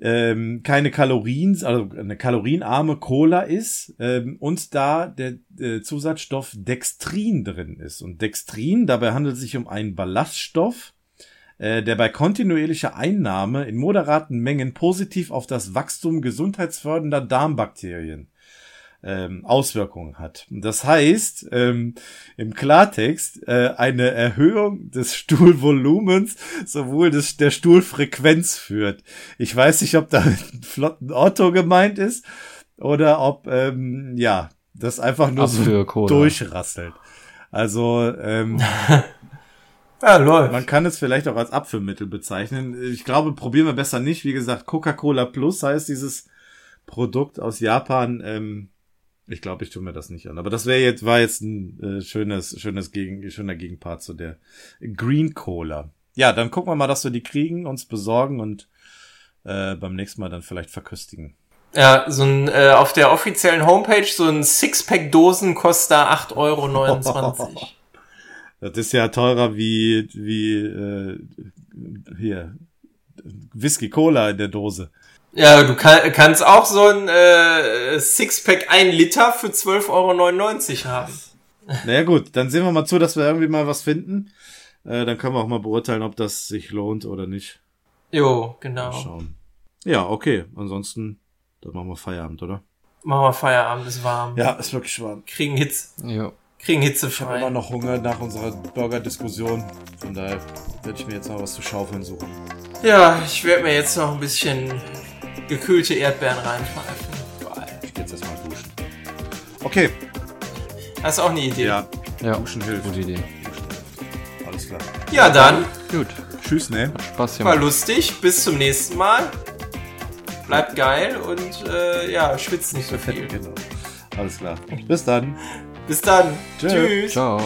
ähm, keine Kalorien, also eine kalorienarme Cola ist ähm, und da der äh, Zusatzstoff Dextrin drin ist. Und Dextrin, dabei handelt es sich um einen Ballaststoff, äh, der bei kontinuierlicher Einnahme in moderaten Mengen positiv auf das Wachstum gesundheitsfördernder Darmbakterien ähm, Auswirkungen hat. Das heißt, ähm, im Klartext, äh, eine Erhöhung des Stuhlvolumens sowohl des, der Stuhlfrequenz führt. Ich weiß nicht, ob da ein flotten Otto gemeint ist oder ob, ähm, ja, das einfach nur so durchrasselt. Also, ähm, ja läuft. man kann es vielleicht auch als Abführmittel bezeichnen. Ich glaube, probieren wir besser nicht. Wie gesagt, Coca-Cola Plus heißt dieses Produkt aus Japan. Ähm, ich glaube, ich tue mir das nicht an. Aber das wäre jetzt, war jetzt ein äh, schönes, schönes Gegen, schöner Gegenpart zu der Green Cola. Ja, dann gucken wir mal, dass wir die kriegen, uns besorgen und äh, beim nächsten Mal dann vielleicht verköstigen. Ja, so ein äh, auf der offiziellen Homepage so ein Sixpack Dosen kostet da 8,29 Euro. Das ist ja teurer wie, wie äh, hier Whisky Cola in der Dose. Ja, du kann, kannst auch so ein äh, Sixpack 1 Liter für 12,99 Euro haben. Naja gut, dann sehen wir mal zu, dass wir irgendwie mal was finden. Äh, dann können wir auch mal beurteilen, ob das sich lohnt oder nicht. Jo, Mal genau. schauen. Ja, okay. Ansonsten, dann machen wir Feierabend, oder? Machen wir Feierabend, ist warm. Ja, ist wirklich warm. Kriegen Hitze, Ja. kriegen Hitze Ich habe immer frei. noch Hunger nach unserer Burger-Diskussion. Von daher werde ich mir jetzt mal was zu schaufeln suchen. Ja, ich werde mir jetzt noch ein bisschen gekühlte Erdbeeren reinpfeifen. Geil. Ich gehe jetzt erstmal duschen. Okay, Das ist auch eine Idee. ja, Ja. Duschen hilft. Gute Idee. alles klar. Ja, dann Gut. Tschüss, ne? Spaß war gemacht. lustig. Bis zum nächsten Mal. Bleibt geil und äh, ja, schwitzt nicht so viel. Genau. Alles klar. Bis dann. Bis dann. Tschö. Tschüss. Ciao.